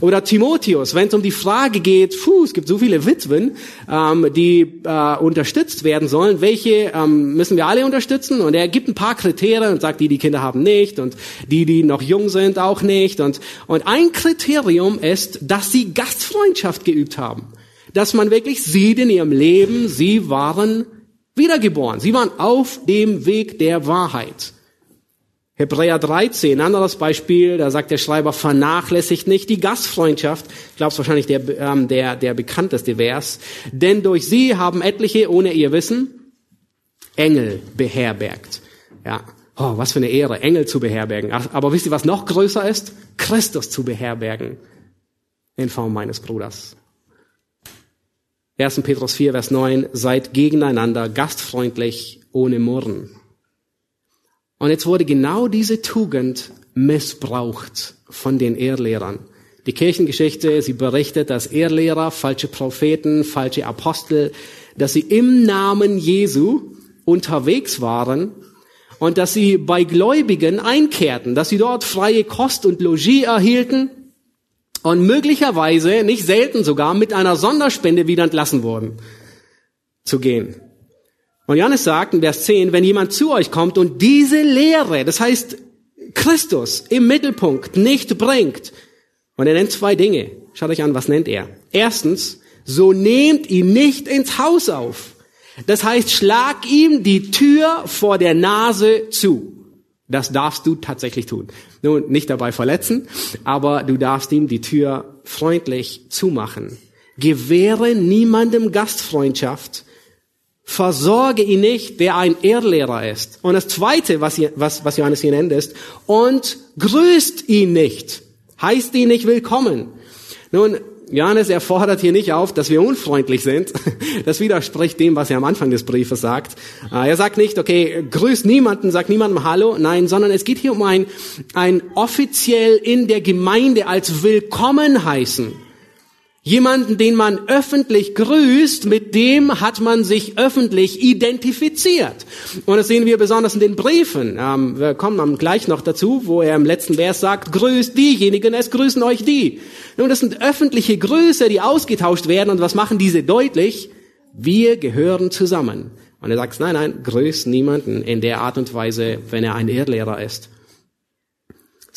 Oder Timotheus, wenn es um die Frage geht, puh, es gibt so viele Witwen, ähm, die äh, unterstützt werden sollen, welche ähm, müssen wir alle unterstützen? Und er gibt ein paar Kriterien und sagt, die, die Kinder haben nicht und die, die noch jung sind, auch nicht. Und, und ein Kriterium ist, dass sie Gastfreundschaft geübt haben. Dass man wirklich sieht in ihrem Leben, sie waren wiedergeboren. Sie waren auf dem Weg der Wahrheit. Hebräer 13, anderes Beispiel, da sagt der Schreiber, vernachlässigt nicht die Gastfreundschaft. Ich glaube, es wahrscheinlich der, ähm, der, der bekannteste Vers. Denn durch sie haben etliche, ohne ihr Wissen, Engel beherbergt. Ja. Oh, was für eine Ehre, Engel zu beherbergen. Aber wisst ihr, was noch größer ist? Christus zu beherbergen in Form meines Bruders. 1. Petrus 4, Vers 9, seid gegeneinander gastfreundlich, ohne Murren. Und jetzt wurde genau diese Tugend missbraucht von den Ehrlehrern. Die Kirchengeschichte, sie berichtet, dass Ehrlehrer, falsche Propheten, falsche Apostel, dass sie im Namen Jesu unterwegs waren und dass sie bei Gläubigen einkehrten, dass sie dort freie Kost und Logis erhielten und möglicherweise, nicht selten sogar, mit einer Sonderspende wieder entlassen wurden zu gehen. Und Johannes sagt in Vers 10, wenn jemand zu euch kommt und diese Lehre, das heißt Christus im Mittelpunkt nicht bringt, und er nennt zwei Dinge. Schaut euch an, was nennt er? Erstens, so nehmt ihn nicht ins Haus auf. Das heißt, schlag ihm die Tür vor der Nase zu. Das darfst du tatsächlich tun. Nun, nicht dabei verletzen, aber du darfst ihm die Tür freundlich zumachen. Gewähre niemandem Gastfreundschaft. Versorge ihn nicht, der ein Ehrlehrer ist. Und das Zweite, was, was, was Johannes hier nennt, ist, und grüßt ihn nicht. Heißt ihn nicht willkommen. Nun, Johannes, er fordert hier nicht auf, dass wir unfreundlich sind. Das widerspricht dem, was er am Anfang des Briefes sagt. Äh, er sagt nicht, okay, grüß niemanden, sagt niemandem Hallo. Nein, sondern es geht hier um ein, ein offiziell in der Gemeinde als willkommen heißen. Jemanden, den man öffentlich grüßt, mit dem hat man sich öffentlich identifiziert. Und das sehen wir besonders in den Briefen. Ähm, wir kommen gleich noch dazu, wo er im letzten Vers sagt, grüßt diejenigen, es grüßen euch die. Nun, das sind öffentliche Grüße, die ausgetauscht werden. Und was machen diese deutlich? Wir gehören zusammen. Und er sagt, nein, nein, grüßt niemanden in der Art und Weise, wenn er ein Erdlehrer ist.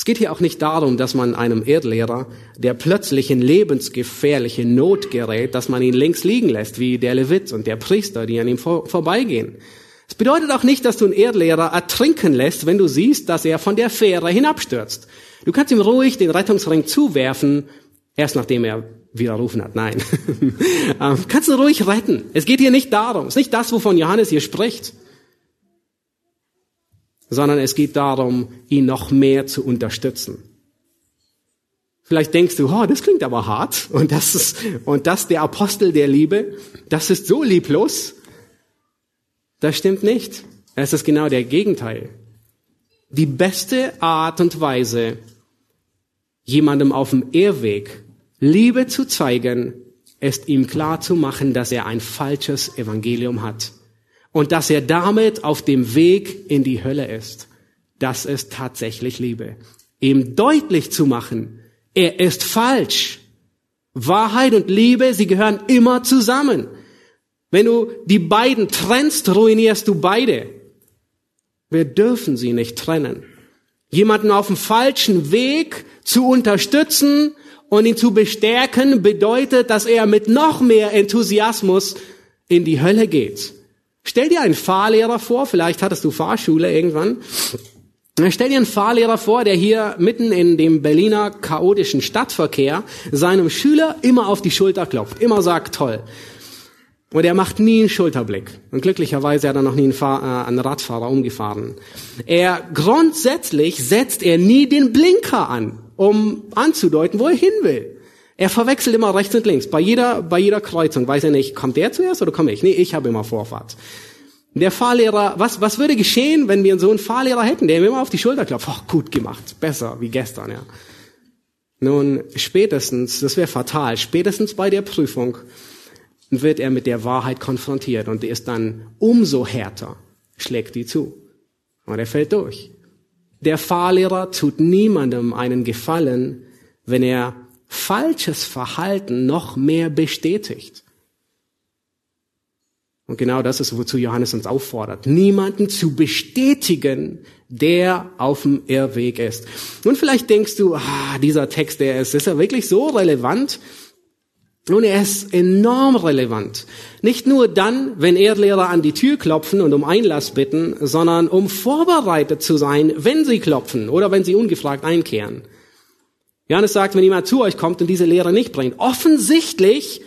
Es geht hier auch nicht darum, dass man einem Erdlehrer, der plötzlich in lebensgefährliche Not gerät, dass man ihn links liegen lässt, wie der Levit und der Priester, die an ihm vor, vorbeigehen. Es bedeutet auch nicht, dass du einen Erdlehrer ertrinken lässt, wenn du siehst, dass er von der Fähre hinabstürzt. Du kannst ihm ruhig den Rettungsring zuwerfen, erst nachdem er widerrufen hat. Nein. Ähm, kannst du ruhig retten. Es geht hier nicht darum. Es ist nicht das, wovon Johannes hier spricht sondern es geht darum, ihn noch mehr zu unterstützen. Vielleicht denkst du, oh, das klingt aber hart und das ist, und das der Apostel der Liebe, das ist so lieblos. Das stimmt nicht. Es ist genau der Gegenteil. Die beste Art und Weise, jemandem auf dem Irrweg Liebe zu zeigen, ist ihm klar zu machen, dass er ein falsches Evangelium hat und dass er damit auf dem Weg in die Hölle ist. Das ist tatsächlich Liebe. Ihm deutlich zu machen, er ist falsch. Wahrheit und Liebe, sie gehören immer zusammen. Wenn du die beiden trennst, ruinierst du beide. Wir dürfen sie nicht trennen. Jemanden auf dem falschen Weg zu unterstützen und ihn zu bestärken, bedeutet, dass er mit noch mehr Enthusiasmus in die Hölle geht. Stell dir einen Fahrlehrer vor, vielleicht hattest du Fahrschule irgendwann. Stell dir einen Fahrlehrer vor, der hier mitten in dem Berliner chaotischen Stadtverkehr seinem Schüler immer auf die Schulter klopft, immer sagt toll. Und er macht nie einen Schulterblick. Und glücklicherweise hat er noch nie einen, Fahr äh, einen Radfahrer umgefahren. Er grundsätzlich setzt er nie den Blinker an, um anzudeuten, wo er hin will. Er verwechselt immer rechts und links. Bei jeder, bei jeder Kreuzung weiß er nicht, kommt der zuerst oder komme ich? Nee, ich habe immer Vorfahrt. Der Fahrlehrer, was, was würde geschehen, wenn wir so einen Fahrlehrer hätten, der mir immer auf die Schulter klopft? Oh, gut gemacht, besser wie gestern, ja. Nun, spätestens, das wäre fatal, spätestens bei der Prüfung wird er mit der Wahrheit konfrontiert und ist dann umso härter, schlägt die zu. Und er fällt durch. Der Fahrlehrer tut niemandem einen Gefallen, wenn er falsches Verhalten noch mehr bestätigt. Und genau das ist, wozu Johannes uns auffordert, niemanden zu bestätigen, der auf dem Irrweg ist. Und vielleicht denkst du, ah, dieser Text, der ist, ist er wirklich so relevant? Nun, er ist enorm relevant. Nicht nur dann, wenn Erdlehrer an die Tür klopfen und um Einlass bitten, sondern um vorbereitet zu sein, wenn sie klopfen oder wenn sie ungefragt einkehren. Johannes sagt, wenn jemand zu euch kommt und diese Lehre nicht bringt, offensichtlich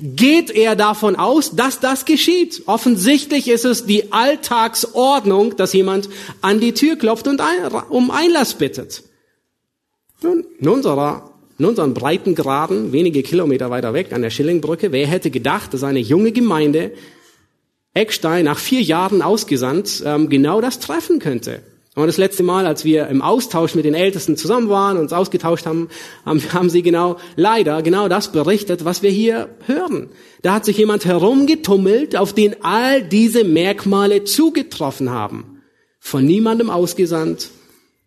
geht er davon aus, dass das geschieht. Offensichtlich ist es die Alltagsordnung, dass jemand an die Tür klopft und um Einlass bittet. Nun, in unserer in unseren Breitengraden, wenige Kilometer weiter weg an der Schillingbrücke, wer hätte gedacht, dass eine junge Gemeinde Eckstein nach vier Jahren ausgesandt ähm, genau das treffen könnte? Und das letzte Mal, als wir im Austausch mit den Ältesten zusammen waren, uns ausgetauscht haben, haben, haben sie genau, leider, genau das berichtet, was wir hier hören. Da hat sich jemand herumgetummelt, auf den all diese Merkmale zugetroffen haben. Von niemandem ausgesandt,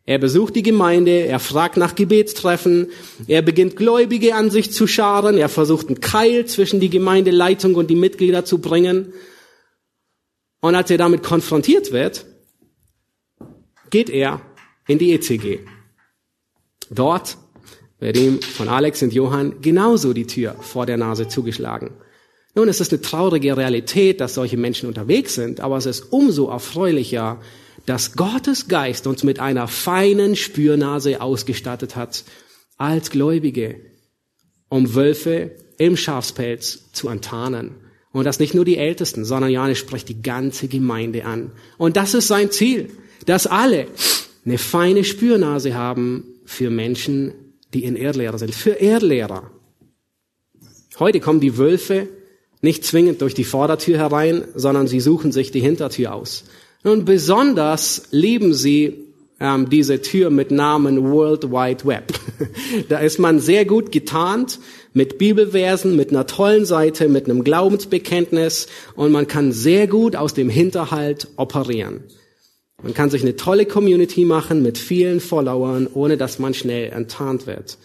er besucht die Gemeinde, er fragt nach Gebetstreffen, er beginnt Gläubige an sich zu scharen, er versucht einen Keil zwischen die Gemeindeleitung und die Mitglieder zu bringen. Und als er damit konfrontiert wird, geht er in die ECG. Dort wird ihm von Alex und Johann genauso die Tür vor der Nase zugeschlagen. Nun, es ist eine traurige Realität, dass solche Menschen unterwegs sind, aber es ist umso erfreulicher, dass Gottes Geist uns mit einer feinen Spürnase ausgestattet hat als Gläubige, um Wölfe im Schafspelz zu enttarnen. Und das nicht nur die Ältesten, sondern Johannes spricht die ganze Gemeinde an. Und das ist sein Ziel, dass alle eine feine Spürnase haben für Menschen, die in Erdlehrer sind, für Erdlehrer. Heute kommen die Wölfe nicht zwingend durch die Vordertür herein, sondern sie suchen sich die Hintertür aus. Nun, besonders lieben sie ähm, diese Tür mit Namen World Wide Web. da ist man sehr gut getarnt mit Bibelversen, mit einer tollen Seite, mit einem Glaubensbekenntnis und man kann sehr gut aus dem Hinterhalt operieren. Man kann sich eine tolle Community machen mit vielen Followern, ohne dass man schnell enttarnt wird.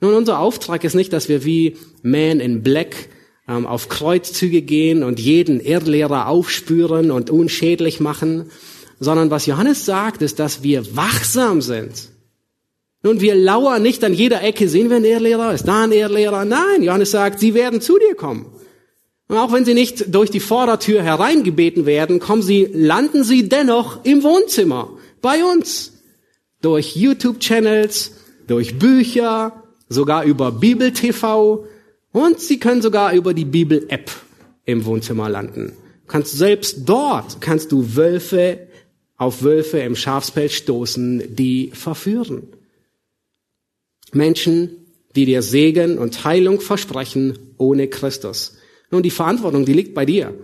Nun, unser Auftrag ist nicht, dass wir wie Man in Black ähm, auf Kreuzzüge gehen und jeden Irrlehrer aufspüren und unschädlich machen, sondern was Johannes sagt, ist, dass wir wachsam sind. Nun, wir lauern nicht an jeder Ecke, sehen wir einen Irrlehrer, ist da ein Irrlehrer? Nein, Johannes sagt, sie werden zu dir kommen. Und auch wenn sie nicht durch die Vordertür hereingebeten werden, kommen sie, landen sie dennoch im Wohnzimmer, bei uns. Durch YouTube-Channels, durch Bücher, sogar über Bibel-TV, und sie können sogar über die Bibel-App im Wohnzimmer landen. kannst selbst dort kannst du Wölfe auf Wölfe im Schafspelz stoßen, die verführen. Menschen, die dir Segen und Heilung versprechen ohne Christus. Nun, die Verantwortung, die liegt bei dir.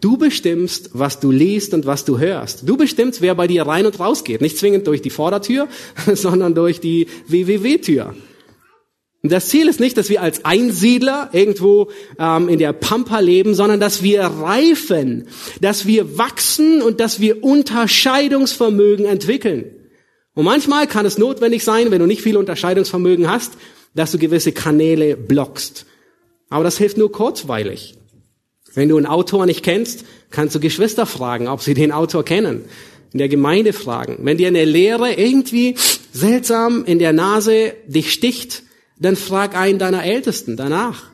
Du bestimmst, was du liest und was du hörst. Du bestimmst, wer bei dir rein und raus geht. Nicht zwingend durch die Vordertür, sondern durch die WWW-Tür. Und das Ziel ist nicht, dass wir als Einsiedler irgendwo ähm, in der Pampa leben, sondern dass wir reifen, dass wir wachsen und dass wir Unterscheidungsvermögen entwickeln. Und manchmal kann es notwendig sein, wenn du nicht viel Unterscheidungsvermögen hast, dass du gewisse Kanäle blockst. Aber das hilft nur kurzweilig. Wenn du einen Autor nicht kennst, kannst du Geschwister fragen, ob sie den Autor kennen. In der Gemeinde fragen. Wenn dir eine Lehre irgendwie seltsam in der Nase dich sticht, dann frag einen deiner Ältesten danach.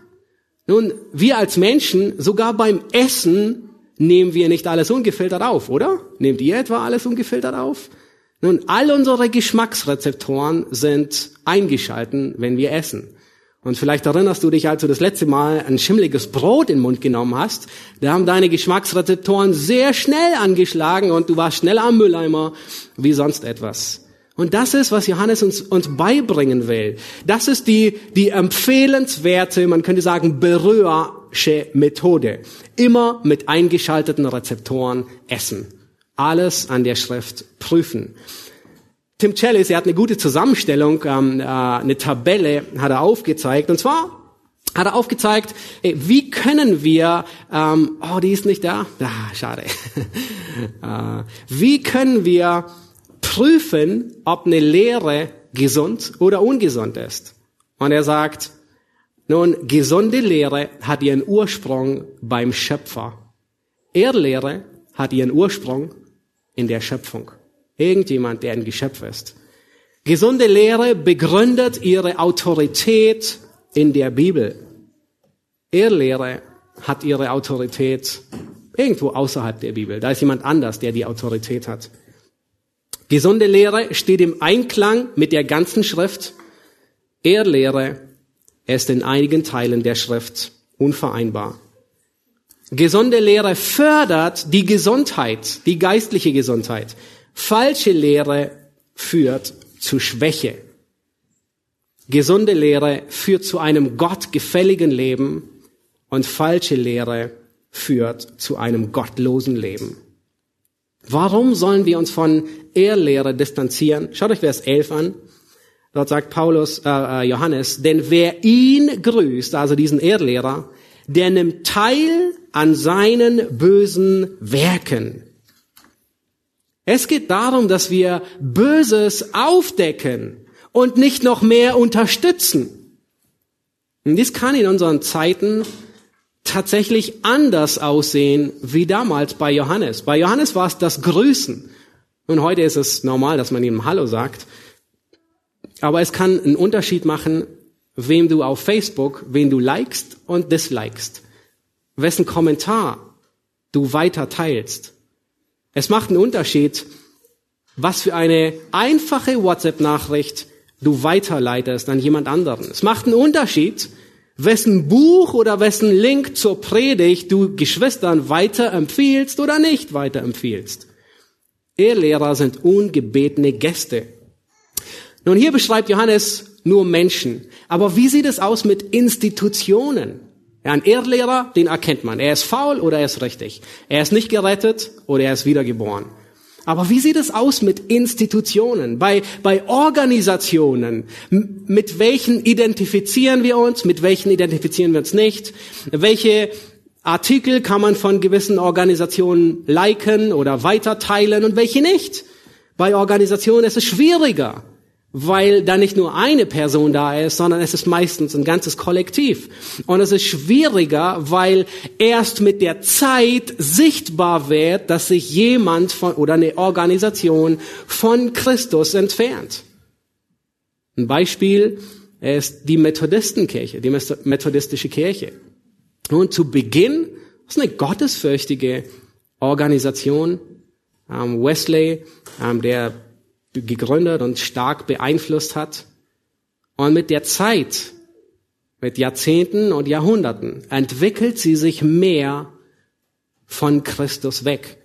Nun, wir als Menschen, sogar beim Essen, nehmen wir nicht alles ungefiltert auf, oder? Nehmt ihr etwa alles ungefiltert auf? Nun, all unsere Geschmacksrezeptoren sind eingeschalten, wenn wir essen. Und vielleicht erinnerst du dich, als du das letzte Mal ein schimmliges Brot in den Mund genommen hast, da haben deine Geschmacksrezeptoren sehr schnell angeschlagen und du warst schneller am Mülleimer wie sonst etwas. Und das ist, was Johannes uns, uns beibringen will. Das ist die, die empfehlenswerte, man könnte sagen, berührsche Methode. Immer mit eingeschalteten Rezeptoren essen. Alles an der Schrift prüfen. Tim Chellis, er hat eine gute Zusammenstellung, ähm, äh, eine Tabelle hat er aufgezeigt. Und zwar hat er aufgezeigt, wie können wir, ähm, oh, die ist nicht da, ah, schade. äh, wie können wir prüfen, ob eine Lehre gesund oder ungesund ist. Und er sagt, nun, gesunde Lehre hat ihren Ursprung beim Schöpfer. Irrlehre hat ihren Ursprung in der Schöpfung. Irgendjemand, der ein Geschöpf ist. Gesunde Lehre begründet ihre Autorität in der Bibel. Irrlehre hat ihre Autorität irgendwo außerhalb der Bibel. Da ist jemand anders, der die Autorität hat. Gesunde Lehre steht im Einklang mit der ganzen Schrift. Irrlehre ist in einigen Teilen der Schrift unvereinbar. Gesunde Lehre fördert die Gesundheit, die geistliche Gesundheit. Falsche Lehre führt zu Schwäche. Gesunde Lehre führt zu einem gottgefälligen Leben und falsche Lehre führt zu einem gottlosen Leben. Warum sollen wir uns von Ehrlehre distanzieren? Schaut euch Vers 11 an. Dort sagt Paulus, äh, äh, Johannes, denn wer ihn grüßt, also diesen Ehrlehrer, der nimmt teil an seinen bösen Werken. Es geht darum, dass wir Böses aufdecken und nicht noch mehr unterstützen. Und dies kann in unseren Zeiten tatsächlich anders aussehen wie damals bei Johannes. Bei Johannes war es das Grüßen. Und heute ist es normal, dass man ihm Hallo sagt. Aber es kann einen Unterschied machen, wem du auf Facebook, wen du likest und dislikest. Wessen Kommentar du weiter teilst. Es macht einen Unterschied, was für eine einfache WhatsApp-Nachricht du weiterleitest an jemand anderen. Es macht einen Unterschied, wessen Buch oder wessen Link zur Predigt du Geschwistern weiterempfiehlst oder nicht weiterempfiehlst. Ehrlehrer sind ungebetene Gäste. Nun, hier beschreibt Johannes nur Menschen. Aber wie sieht es aus mit Institutionen? Ein Ehrlehrer, den erkennt man. Er ist faul oder er ist richtig. Er ist nicht gerettet oder er ist wiedergeboren. Aber wie sieht es aus mit Institutionen, bei, bei Organisationen? Mit welchen identifizieren wir uns, mit welchen identifizieren wir uns nicht? Welche Artikel kann man von gewissen Organisationen liken oder weiterteilen und welche nicht? Bei Organisationen ist es schwieriger weil da nicht nur eine Person da ist, sondern es ist meistens ein ganzes Kollektiv. Und es ist schwieriger, weil erst mit der Zeit sichtbar wird, dass sich jemand von, oder eine Organisation von Christus entfernt. Ein Beispiel ist die Methodistenkirche, die methodistische Kirche. Und zu Beginn ist eine gottesfürchtige Organisation. Ähm, Wesley, ähm, der gegründet und stark beeinflusst hat. Und mit der Zeit, mit Jahrzehnten und Jahrhunderten, entwickelt sie sich mehr von Christus weg.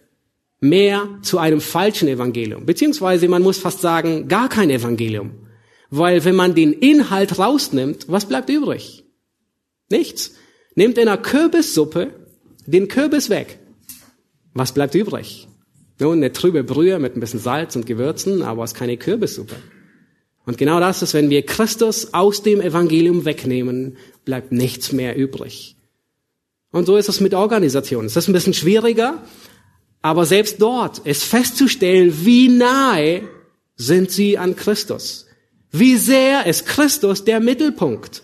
Mehr zu einem falschen Evangelium. Beziehungsweise man muss fast sagen, gar kein Evangelium. Weil wenn man den Inhalt rausnimmt, was bleibt übrig? Nichts. Nehmt in einer Kürbissuppe den Kürbis weg. Was bleibt übrig? Nun, eine trübe Brühe mit ein bisschen Salz und Gewürzen, aber es ist keine Kürbissuppe. Und genau das ist, wenn wir Christus aus dem Evangelium wegnehmen, bleibt nichts mehr übrig. Und so ist es mit Organisationen. Es ist ein bisschen schwieriger, aber selbst dort ist festzustellen, wie nahe sind sie an Christus. Wie sehr ist Christus der Mittelpunkt.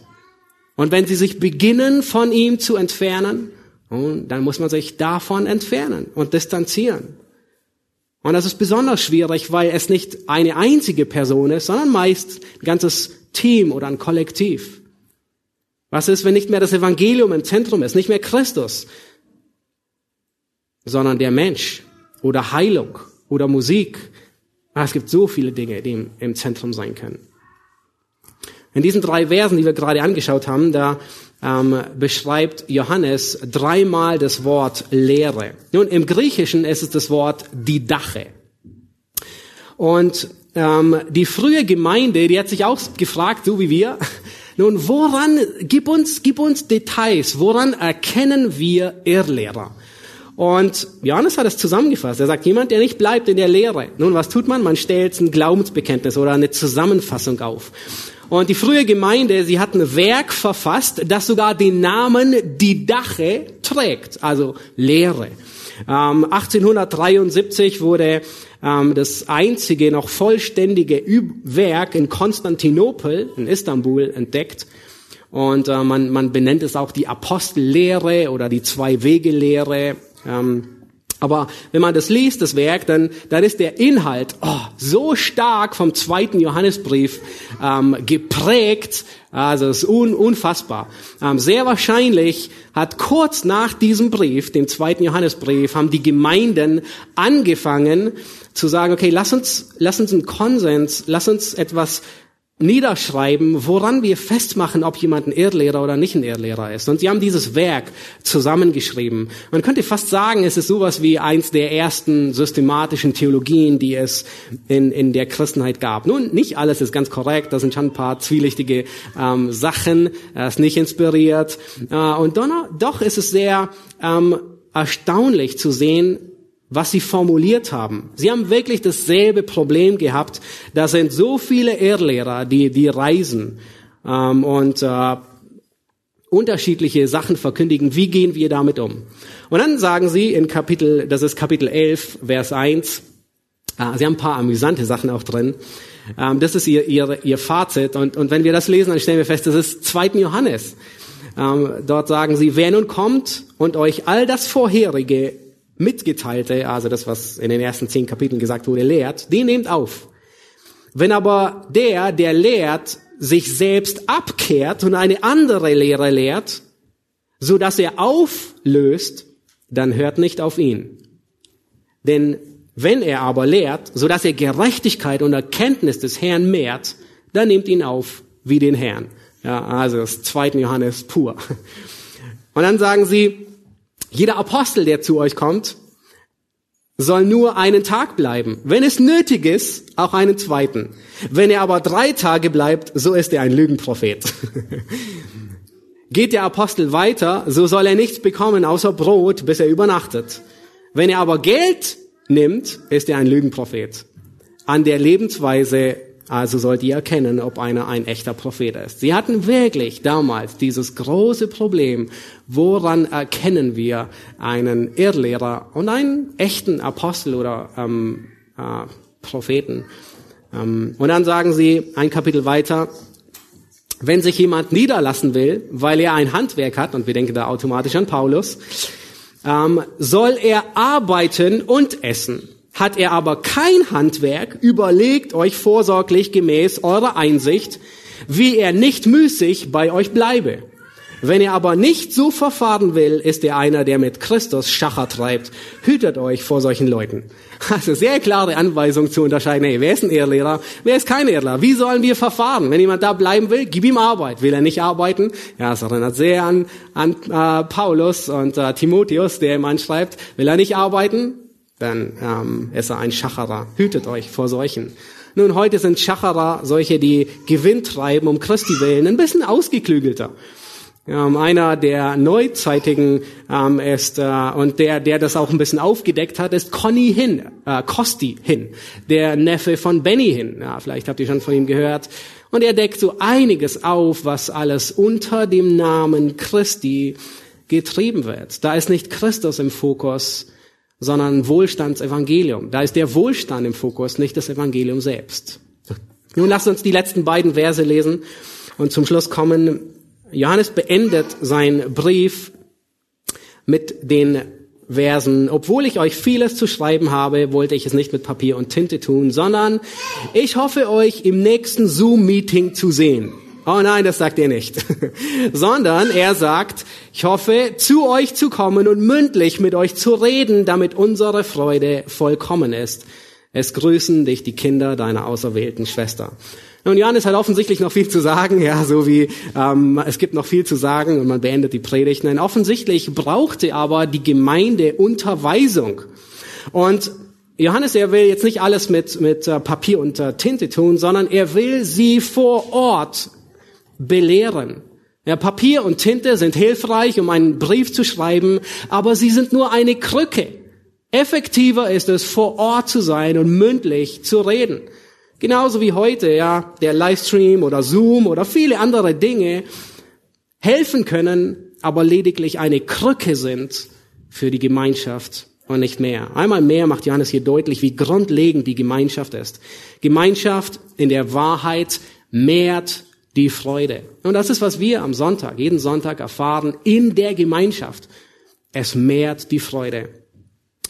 Und wenn sie sich beginnen, von ihm zu entfernen, dann muss man sich davon entfernen und distanzieren. Und das ist besonders schwierig, weil es nicht eine einzige Person ist, sondern meist ein ganzes Team oder ein Kollektiv. Was ist, wenn nicht mehr das Evangelium im Zentrum ist, nicht mehr Christus, sondern der Mensch oder Heilung oder Musik? Ah, es gibt so viele Dinge, die im Zentrum sein können. In diesen drei Versen, die wir gerade angeschaut haben, da ähm, beschreibt Johannes dreimal das Wort Lehre. Nun, im Griechischen ist es das Wort Didache. Und ähm, die frühe Gemeinde, die hat sich auch gefragt, so wie wir, nun, woran, gib uns, gib uns Details, woran erkennen wir Irrlehrer? Und Johannes hat es zusammengefasst. Er sagt, jemand, der nicht bleibt in der Lehre. Nun, was tut man? Man stellt ein Glaubensbekenntnis oder eine Zusammenfassung auf. Und die frühe Gemeinde, sie hat ein Werk verfasst, das sogar den Namen Didache trägt, also Lehre. Ähm, 1873 wurde ähm, das einzige noch vollständige Werk in Konstantinopel, in Istanbul, entdeckt. Und äh, man, man benennt es auch die Apostellehre oder die Zwei-Wege-Lehre. Ähm, aber wenn man das liest, das Werk, dann, dann ist der Inhalt oh, so stark vom zweiten Johannesbrief ähm, geprägt, also es ist un, unfassbar. Ähm, sehr wahrscheinlich hat kurz nach diesem Brief, dem zweiten Johannesbrief, haben die Gemeinden angefangen zu sagen, okay, lass uns, lass uns einen Konsens, lass uns etwas niederschreiben, woran wir festmachen, ob jemand ein Irrlehrer oder nicht ein Irrlehrer ist. Und sie haben dieses Werk zusammengeschrieben. Man könnte fast sagen, es ist sowas wie eins der ersten systematischen Theologien, die es in, in der Christenheit gab. Nun, nicht alles ist ganz korrekt, da sind schon ein paar zwielichtige ähm, Sachen, er ist nicht inspiriert. Äh, und doch, doch ist es sehr ähm, erstaunlich zu sehen, was sie formuliert haben. Sie haben wirklich dasselbe Problem gehabt. Da sind so viele Irrlehrer, die, die reisen ähm, und äh, unterschiedliche Sachen verkündigen. Wie gehen wir damit um? Und dann sagen sie in Kapitel, das ist Kapitel 11, Vers 1, äh, sie haben ein paar amüsante Sachen auch drin. Ähm, das ist ihr, ihr, ihr Fazit. Und, und wenn wir das lesen, dann stellen wir fest, das ist 2. Johannes. Ähm, dort sagen sie, wer nun kommt und euch all das Vorherige mitgeteilte, also das, was in den ersten zehn Kapiteln gesagt wurde, lehrt, den nehmt auf. Wenn aber der, der lehrt, sich selbst abkehrt und eine andere Lehre lehrt, so dass er auflöst, dann hört nicht auf ihn. Denn wenn er aber lehrt, so dass er Gerechtigkeit und Erkenntnis des Herrn mehrt, dann nehmt ihn auf wie den Herrn. Ja, also das zweiten Johannes pur. Und dann sagen sie, jeder Apostel, der zu euch kommt, soll nur einen Tag bleiben. Wenn es nötig ist, auch einen zweiten. Wenn er aber drei Tage bleibt, so ist er ein Lügenprophet. Geht der Apostel weiter, so soll er nichts bekommen außer Brot, bis er übernachtet. Wenn er aber Geld nimmt, ist er ein Lügenprophet. An der Lebensweise also sollt ihr erkennen, ob einer ein echter Prophet ist. Sie hatten wirklich damals dieses große Problem, woran erkennen wir einen Irrlehrer und einen echten Apostel oder ähm, äh, Propheten. Ähm, und dann sagen sie ein Kapitel weiter, wenn sich jemand niederlassen will, weil er ein Handwerk hat, und wir denken da automatisch an Paulus, ähm, soll er arbeiten und essen. Hat er aber kein Handwerk, überlegt euch vorsorglich gemäß eurer Einsicht, wie er nicht müßig bei euch bleibe. Wenn er aber nicht so verfahren will, ist er einer, der mit Christus Schacher treibt. Hütet euch vor solchen Leuten. Also sehr klare Anweisung zu unterscheiden, hey, wer ist ein Ehrlehrer, wer ist kein Ehrlehrer? Wie sollen wir verfahren? Wenn jemand da bleiben will, gib ihm Arbeit. Will er nicht arbeiten? Ja, es erinnert sehr an, an äh, Paulus und äh, Timotheus, der ihm anschreibt, will er nicht arbeiten? Dann ähm, ist er ein Schacherer. Hütet euch vor solchen. Nun, heute sind Schacherer solche, die Gewinn treiben um Christi willen, ein bisschen ausgeklügelter. Ähm, einer der Neuzeitigen ähm, ist äh, und der, der das auch ein bisschen aufgedeckt hat, ist Conny Hin, äh, Costi Hin, der Neffe von Benny Hin. Ja, vielleicht habt ihr schon von ihm gehört. Und er deckt so einiges auf, was alles unter dem Namen Christi getrieben wird. Da ist nicht Christus im Fokus, sondern Wohlstandsevangelium. Da ist der Wohlstand im Fokus, nicht das Evangelium selbst. Nun lasst uns die letzten beiden Verse lesen und zum Schluss kommen. Johannes beendet seinen Brief mit den Versen, obwohl ich euch vieles zu schreiben habe, wollte ich es nicht mit Papier und Tinte tun, sondern ich hoffe euch im nächsten Zoom-Meeting zu sehen. Oh nein, das sagt er nicht. Sondern er sagt, ich hoffe, zu euch zu kommen und mündlich mit euch zu reden, damit unsere Freude vollkommen ist. Es grüßen dich die Kinder deiner auserwählten Schwester. Nun, Johannes hat offensichtlich noch viel zu sagen, ja, so wie ähm, es gibt noch viel zu sagen und man beendet die Predigt. Nein, offensichtlich brauchte aber die Gemeinde Unterweisung. Und Johannes, er will jetzt nicht alles mit, mit äh, Papier und äh, Tinte tun, sondern er will sie vor Ort belehren. Ja, Papier und Tinte sind hilfreich, um einen Brief zu schreiben, aber sie sind nur eine Krücke. Effektiver ist es, vor Ort zu sein und mündlich zu reden. Genauso wie heute, ja, der Livestream oder Zoom oder viele andere Dinge helfen können, aber lediglich eine Krücke sind für die Gemeinschaft und nicht mehr. Einmal mehr macht Johannes hier deutlich, wie grundlegend die Gemeinschaft ist. Gemeinschaft in der Wahrheit mehrt die Freude. Und das ist, was wir am Sonntag, jeden Sonntag erfahren in der Gemeinschaft. Es mehrt die Freude.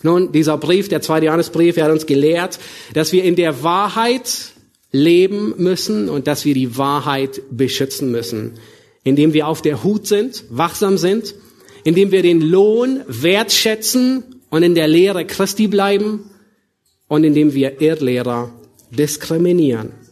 Nun, dieser Brief, der zweite Johannesbrief, er hat uns gelehrt, dass wir in der Wahrheit leben müssen und dass wir die Wahrheit beschützen müssen, indem wir auf der Hut sind, wachsam sind, indem wir den Lohn wertschätzen und in der Lehre Christi bleiben und indem wir Irrlehrer diskriminieren.